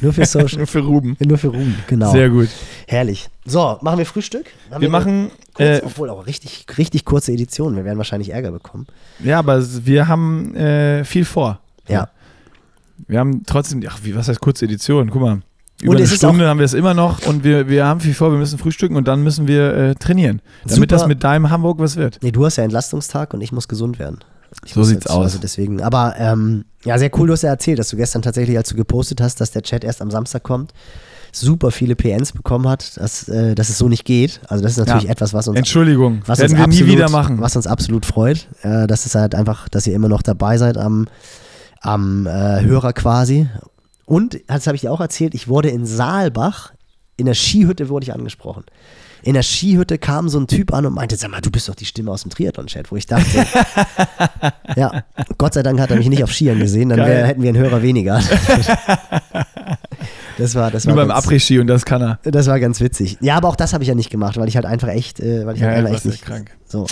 S2: Nur für Social.
S1: Nur für Ruben.
S2: Nur für Ruhm, genau.
S1: Sehr gut.
S2: Herrlich. So, machen wir Frühstück? Haben
S1: Wir
S2: eine
S1: machen,
S2: Kurz,
S1: äh,
S2: obwohl auch richtig, richtig kurze Edition. Wir werden wahrscheinlich Ärger bekommen.
S1: ja, aber wir haben äh, viel vor.
S2: Ja.
S1: Wir haben trotzdem, ach, wie, was heißt kurze Edition? Guck mal. Über
S2: Und
S1: eine Stunde haben wir es immer noch und wir, wir haben viel vor, wir müssen frühstücken und dann müssen wir äh, trainieren. Damit
S2: Super.
S1: das mit deinem Hamburg was wird.
S2: Nee, du hast ja Entlastungstag und ich muss gesund werden. Ich
S1: So sieht's aus.
S2: Also deswegen, aber ähm, ja, sehr cool, du hast ja erzählt, dass du gestern tatsächlich, als du gepostet hast, dass der Chat erst am Samstag kommt, super viele PNs bekommen hat, dass, äh, dass es so nicht geht. Also das ist natürlich
S1: Ja.
S2: etwas, was uns
S1: Entschuldigung,
S2: was
S1: werden
S2: uns
S1: wir
S2: absolut,
S1: nie wieder machen.
S2: Was uns absolut freut. Äh, das ist halt einfach, dass ihr immer noch dabei seid am, am äh, Hörer quasi. Und, das habe ich dir auch erzählt, ich wurde in Saalbach, in der Skihütte wurde ich angesprochen. In der Skihütte kam so ein Typ an und meinte, sag mal, du bist doch die Stimme aus dem Triathlon-Chat, wo ich dachte, ja, Gott sei Dank hat er mich nicht auf Skiern gesehen, dann wär, hätten wir einen Hörer weniger. Das war, das
S1: Nur
S2: war
S1: beim
S2: ganz-
S1: Après-Ski und das kann er.
S2: das war ganz witzig. Ja, aber auch das habe ich ja nicht gemacht, weil ich halt einfach echt, äh, weil ich
S1: Ja,
S2: halt
S1: ja,
S2: einfach
S1: du
S2: echt nicht.
S1: krank.
S2: So.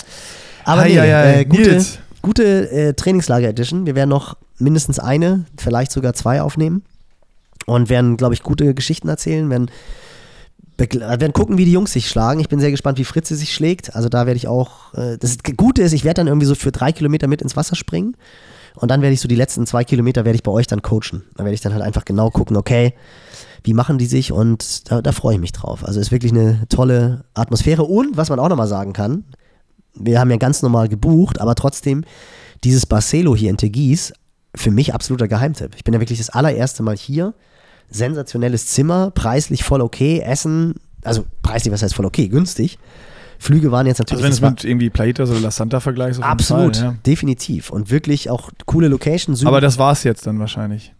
S2: Aber
S1: Ei,
S2: nee,
S1: ei, ei,
S2: äh, gute,
S1: Nils.
S2: gute äh, Trainingslager-Edition. Wir werden noch mindestens eine, vielleicht sogar zwei aufnehmen und werden, glaube ich, gute Geschichten erzählen, werden Wir werden gucken, wie die Jungs sich schlagen. Ich bin sehr gespannt, wie Fritze sich schlägt. Also da werde ich auch. Äh, das Gute ist, ich werde dann irgendwie so für drei Kilometer mit ins Wasser springen. Und dann werde ich so die letzten zwei Kilometer werde ich bei euch dann coachen. Da werde ich dann halt einfach genau gucken, okay, wie machen die sich und da, da freue ich mich drauf. Also ist wirklich eine tolle Atmosphäre. Und was man auch nochmal sagen kann, wir haben ja ganz normal gebucht, aber trotzdem dieses Barcelo hier in Tegis, für mich absoluter Geheimtipp. Ich bin ja wirklich das allererste Mal hier. Sensationelles Zimmer, preislich voll okay, Essen, also preislich, was heißt voll okay, günstig. Flüge waren jetzt
S1: Also
S2: natürlich.
S1: wenn du
S2: war-
S1: es mit irgendwie Plaitas oder La Santa vergleichst,
S2: absolut,
S1: Fall, ja.
S2: definitiv. Und wirklich auch coole Location. Süden-
S1: Aber das war's jetzt dann wahrscheinlich.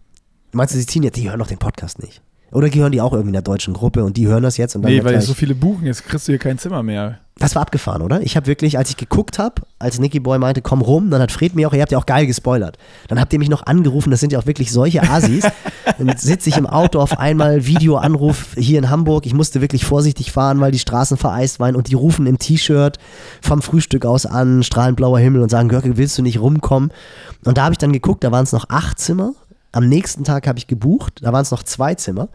S2: Meinst du, sie ziehen jetzt, die hören doch den Podcast nicht? Oder gehören die auch irgendwie einer deutschen Gruppe und die hören das jetzt und dann
S1: Nee, weil
S2: gleich,
S1: so viele buchen, jetzt kriegst du hier kein Zimmer mehr.
S2: Das war abgefahren, oder? Ich habe wirklich, als ich geguckt habe, als Nicky Boy meinte, komm rum, dann hat Fred mir auch, ihr habt ja auch geil gespoilert. Dann habt ihr mich noch angerufen, das sind ja auch wirklich solche Asis. dann sitze ich im Auto auf einmal, Videoanruf hier in Hamburg. Ich musste wirklich vorsichtig fahren, weil die Straßen vereist waren und die rufen im T-Shirt vom Frühstück aus an, strahlend blauer Himmel und sagen, Görke, willst du nicht rumkommen? Und da habe ich dann geguckt, da waren es noch acht Zimmer. Am nächsten Tag habe ich gebucht, da waren es noch zwei Zimmer.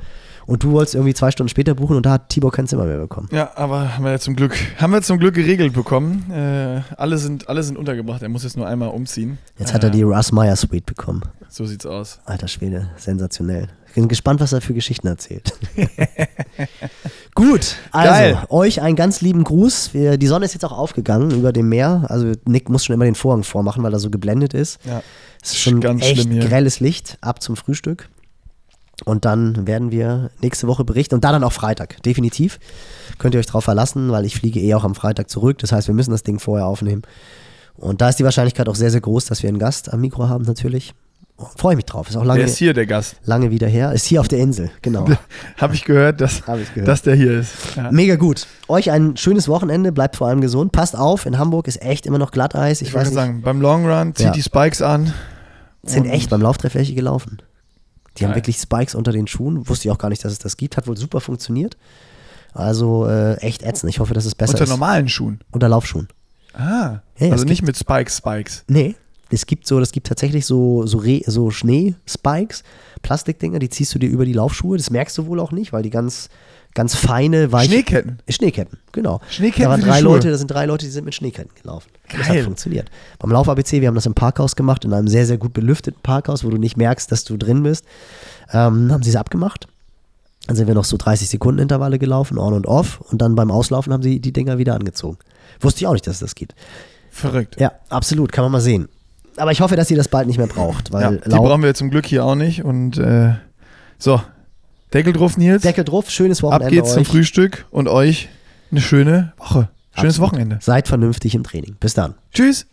S2: Und du wolltest irgendwie zwei Stunden später buchen und da hat Tibor kein Zimmer mehr bekommen.
S1: Ja, aber haben wir zum Glück, haben wir zum Glück geregelt bekommen. Äh, alle, sind, alle sind untergebracht, er muss jetzt nur einmal umziehen.
S2: Jetzt hat er die Russ Meyer Suite bekommen.
S1: So sieht's aus.
S2: Alter Schwede, sensationell. Ich bin gespannt, was er für Geschichten erzählt. Gut, also
S1: Geil.
S2: euch einen ganz lieben Gruß. Wir, die Sonne ist jetzt auch aufgegangen über dem Meer. Also Nick muss schon immer den Vorhang vormachen, weil er so geblendet ist.
S1: Ja.
S2: Es ist schon
S1: Ganz
S2: echt grelles Licht ab zum Frühstück. Und dann werden wir nächste Woche berichten und da dann auch Freitag, definitiv. Könnt ihr euch drauf verlassen, weil ich fliege eh auch am Freitag zurück. Das heißt, wir müssen das Ding vorher aufnehmen. Und da ist die Wahrscheinlichkeit auch sehr, sehr groß, dass wir einen Gast am Mikro haben, natürlich. Freue ich mich drauf. Ist auch lange,
S1: Der ist hier, der Gast.
S2: lange wieder her. Ist hier auf der Insel, genau.
S1: Habe ich gehört, dass,
S2: Hab ich gehört.
S1: dass der hier ist. Ja.
S2: Mega gut. Euch ein schönes Wochenende, bleibt vor allem gesund. Passt auf, in Hamburg ist echt immer noch Glatteis. Ich,
S1: Ich wollte sagen, beim Long Run zieht
S2: Ja.
S1: die Spikes an.
S2: Sind
S1: und-
S2: echt beim Lauftreff welche gelaufen. Die haben
S1: Geil.
S2: wirklich Spikes unter den Schuhen. Wusste ich auch gar nicht, dass es das gibt. Hat wohl super funktioniert. Also äh, echt ätzend. Ich hoffe, dass es besser
S1: Unter
S2: ist.
S1: normalen Schuhen.
S2: Unter Laufschuhen.
S1: Ah,
S2: Ja,
S1: also nicht mit Spikes, Spikes.
S2: Nee. Es gibt so, das gibt tatsächlich so, so, Re, so Schnee-Spikes, Plastikdinger, die ziehst du dir über die Laufschuhe. Das merkst du wohl auch nicht, weil die ganz, ganz feine, weiche.
S1: Schneeketten.
S2: Schneeketten, genau.
S1: Schneeketten
S2: Da waren
S1: die
S2: drei. Leute, da sind drei Leute, die sind mit Schneeketten gelaufen. Das hat
S1: Geil.
S2: funktioniert. Beim Lauf-ABC, wir haben das im Parkhaus gemacht, in einem sehr, sehr gut belüfteten Parkhaus, wo du nicht merkst, dass du drin bist. Ähm, haben sie es abgemacht. Dann sind wir noch so 30 Sekunden Intervalle gelaufen, on und off. Und dann beim Auslaufen haben sie die Dinger wieder angezogen. Wusste ich auch nicht, dass das geht.
S1: Verrückt.
S2: Ja, absolut, kann man mal sehen. Aber ich hoffe, dass ihr das bald nicht mehr braucht,
S1: Ja,
S2: weil
S1: die
S2: Lau-
S1: brauchen wir zum Glück hier auch nicht. Und äh, so, Deckel drauf, Nils.
S2: Deckel drauf, schönes
S1: Ab
S2: Wochenende
S1: geht's zum
S2: euch.
S1: Frühstück und euch eine schöne Woche. Schönes
S2: Absolut.
S1: Wochenende.
S2: Seid vernünftig im Training. Bis dann.
S1: Tschüss.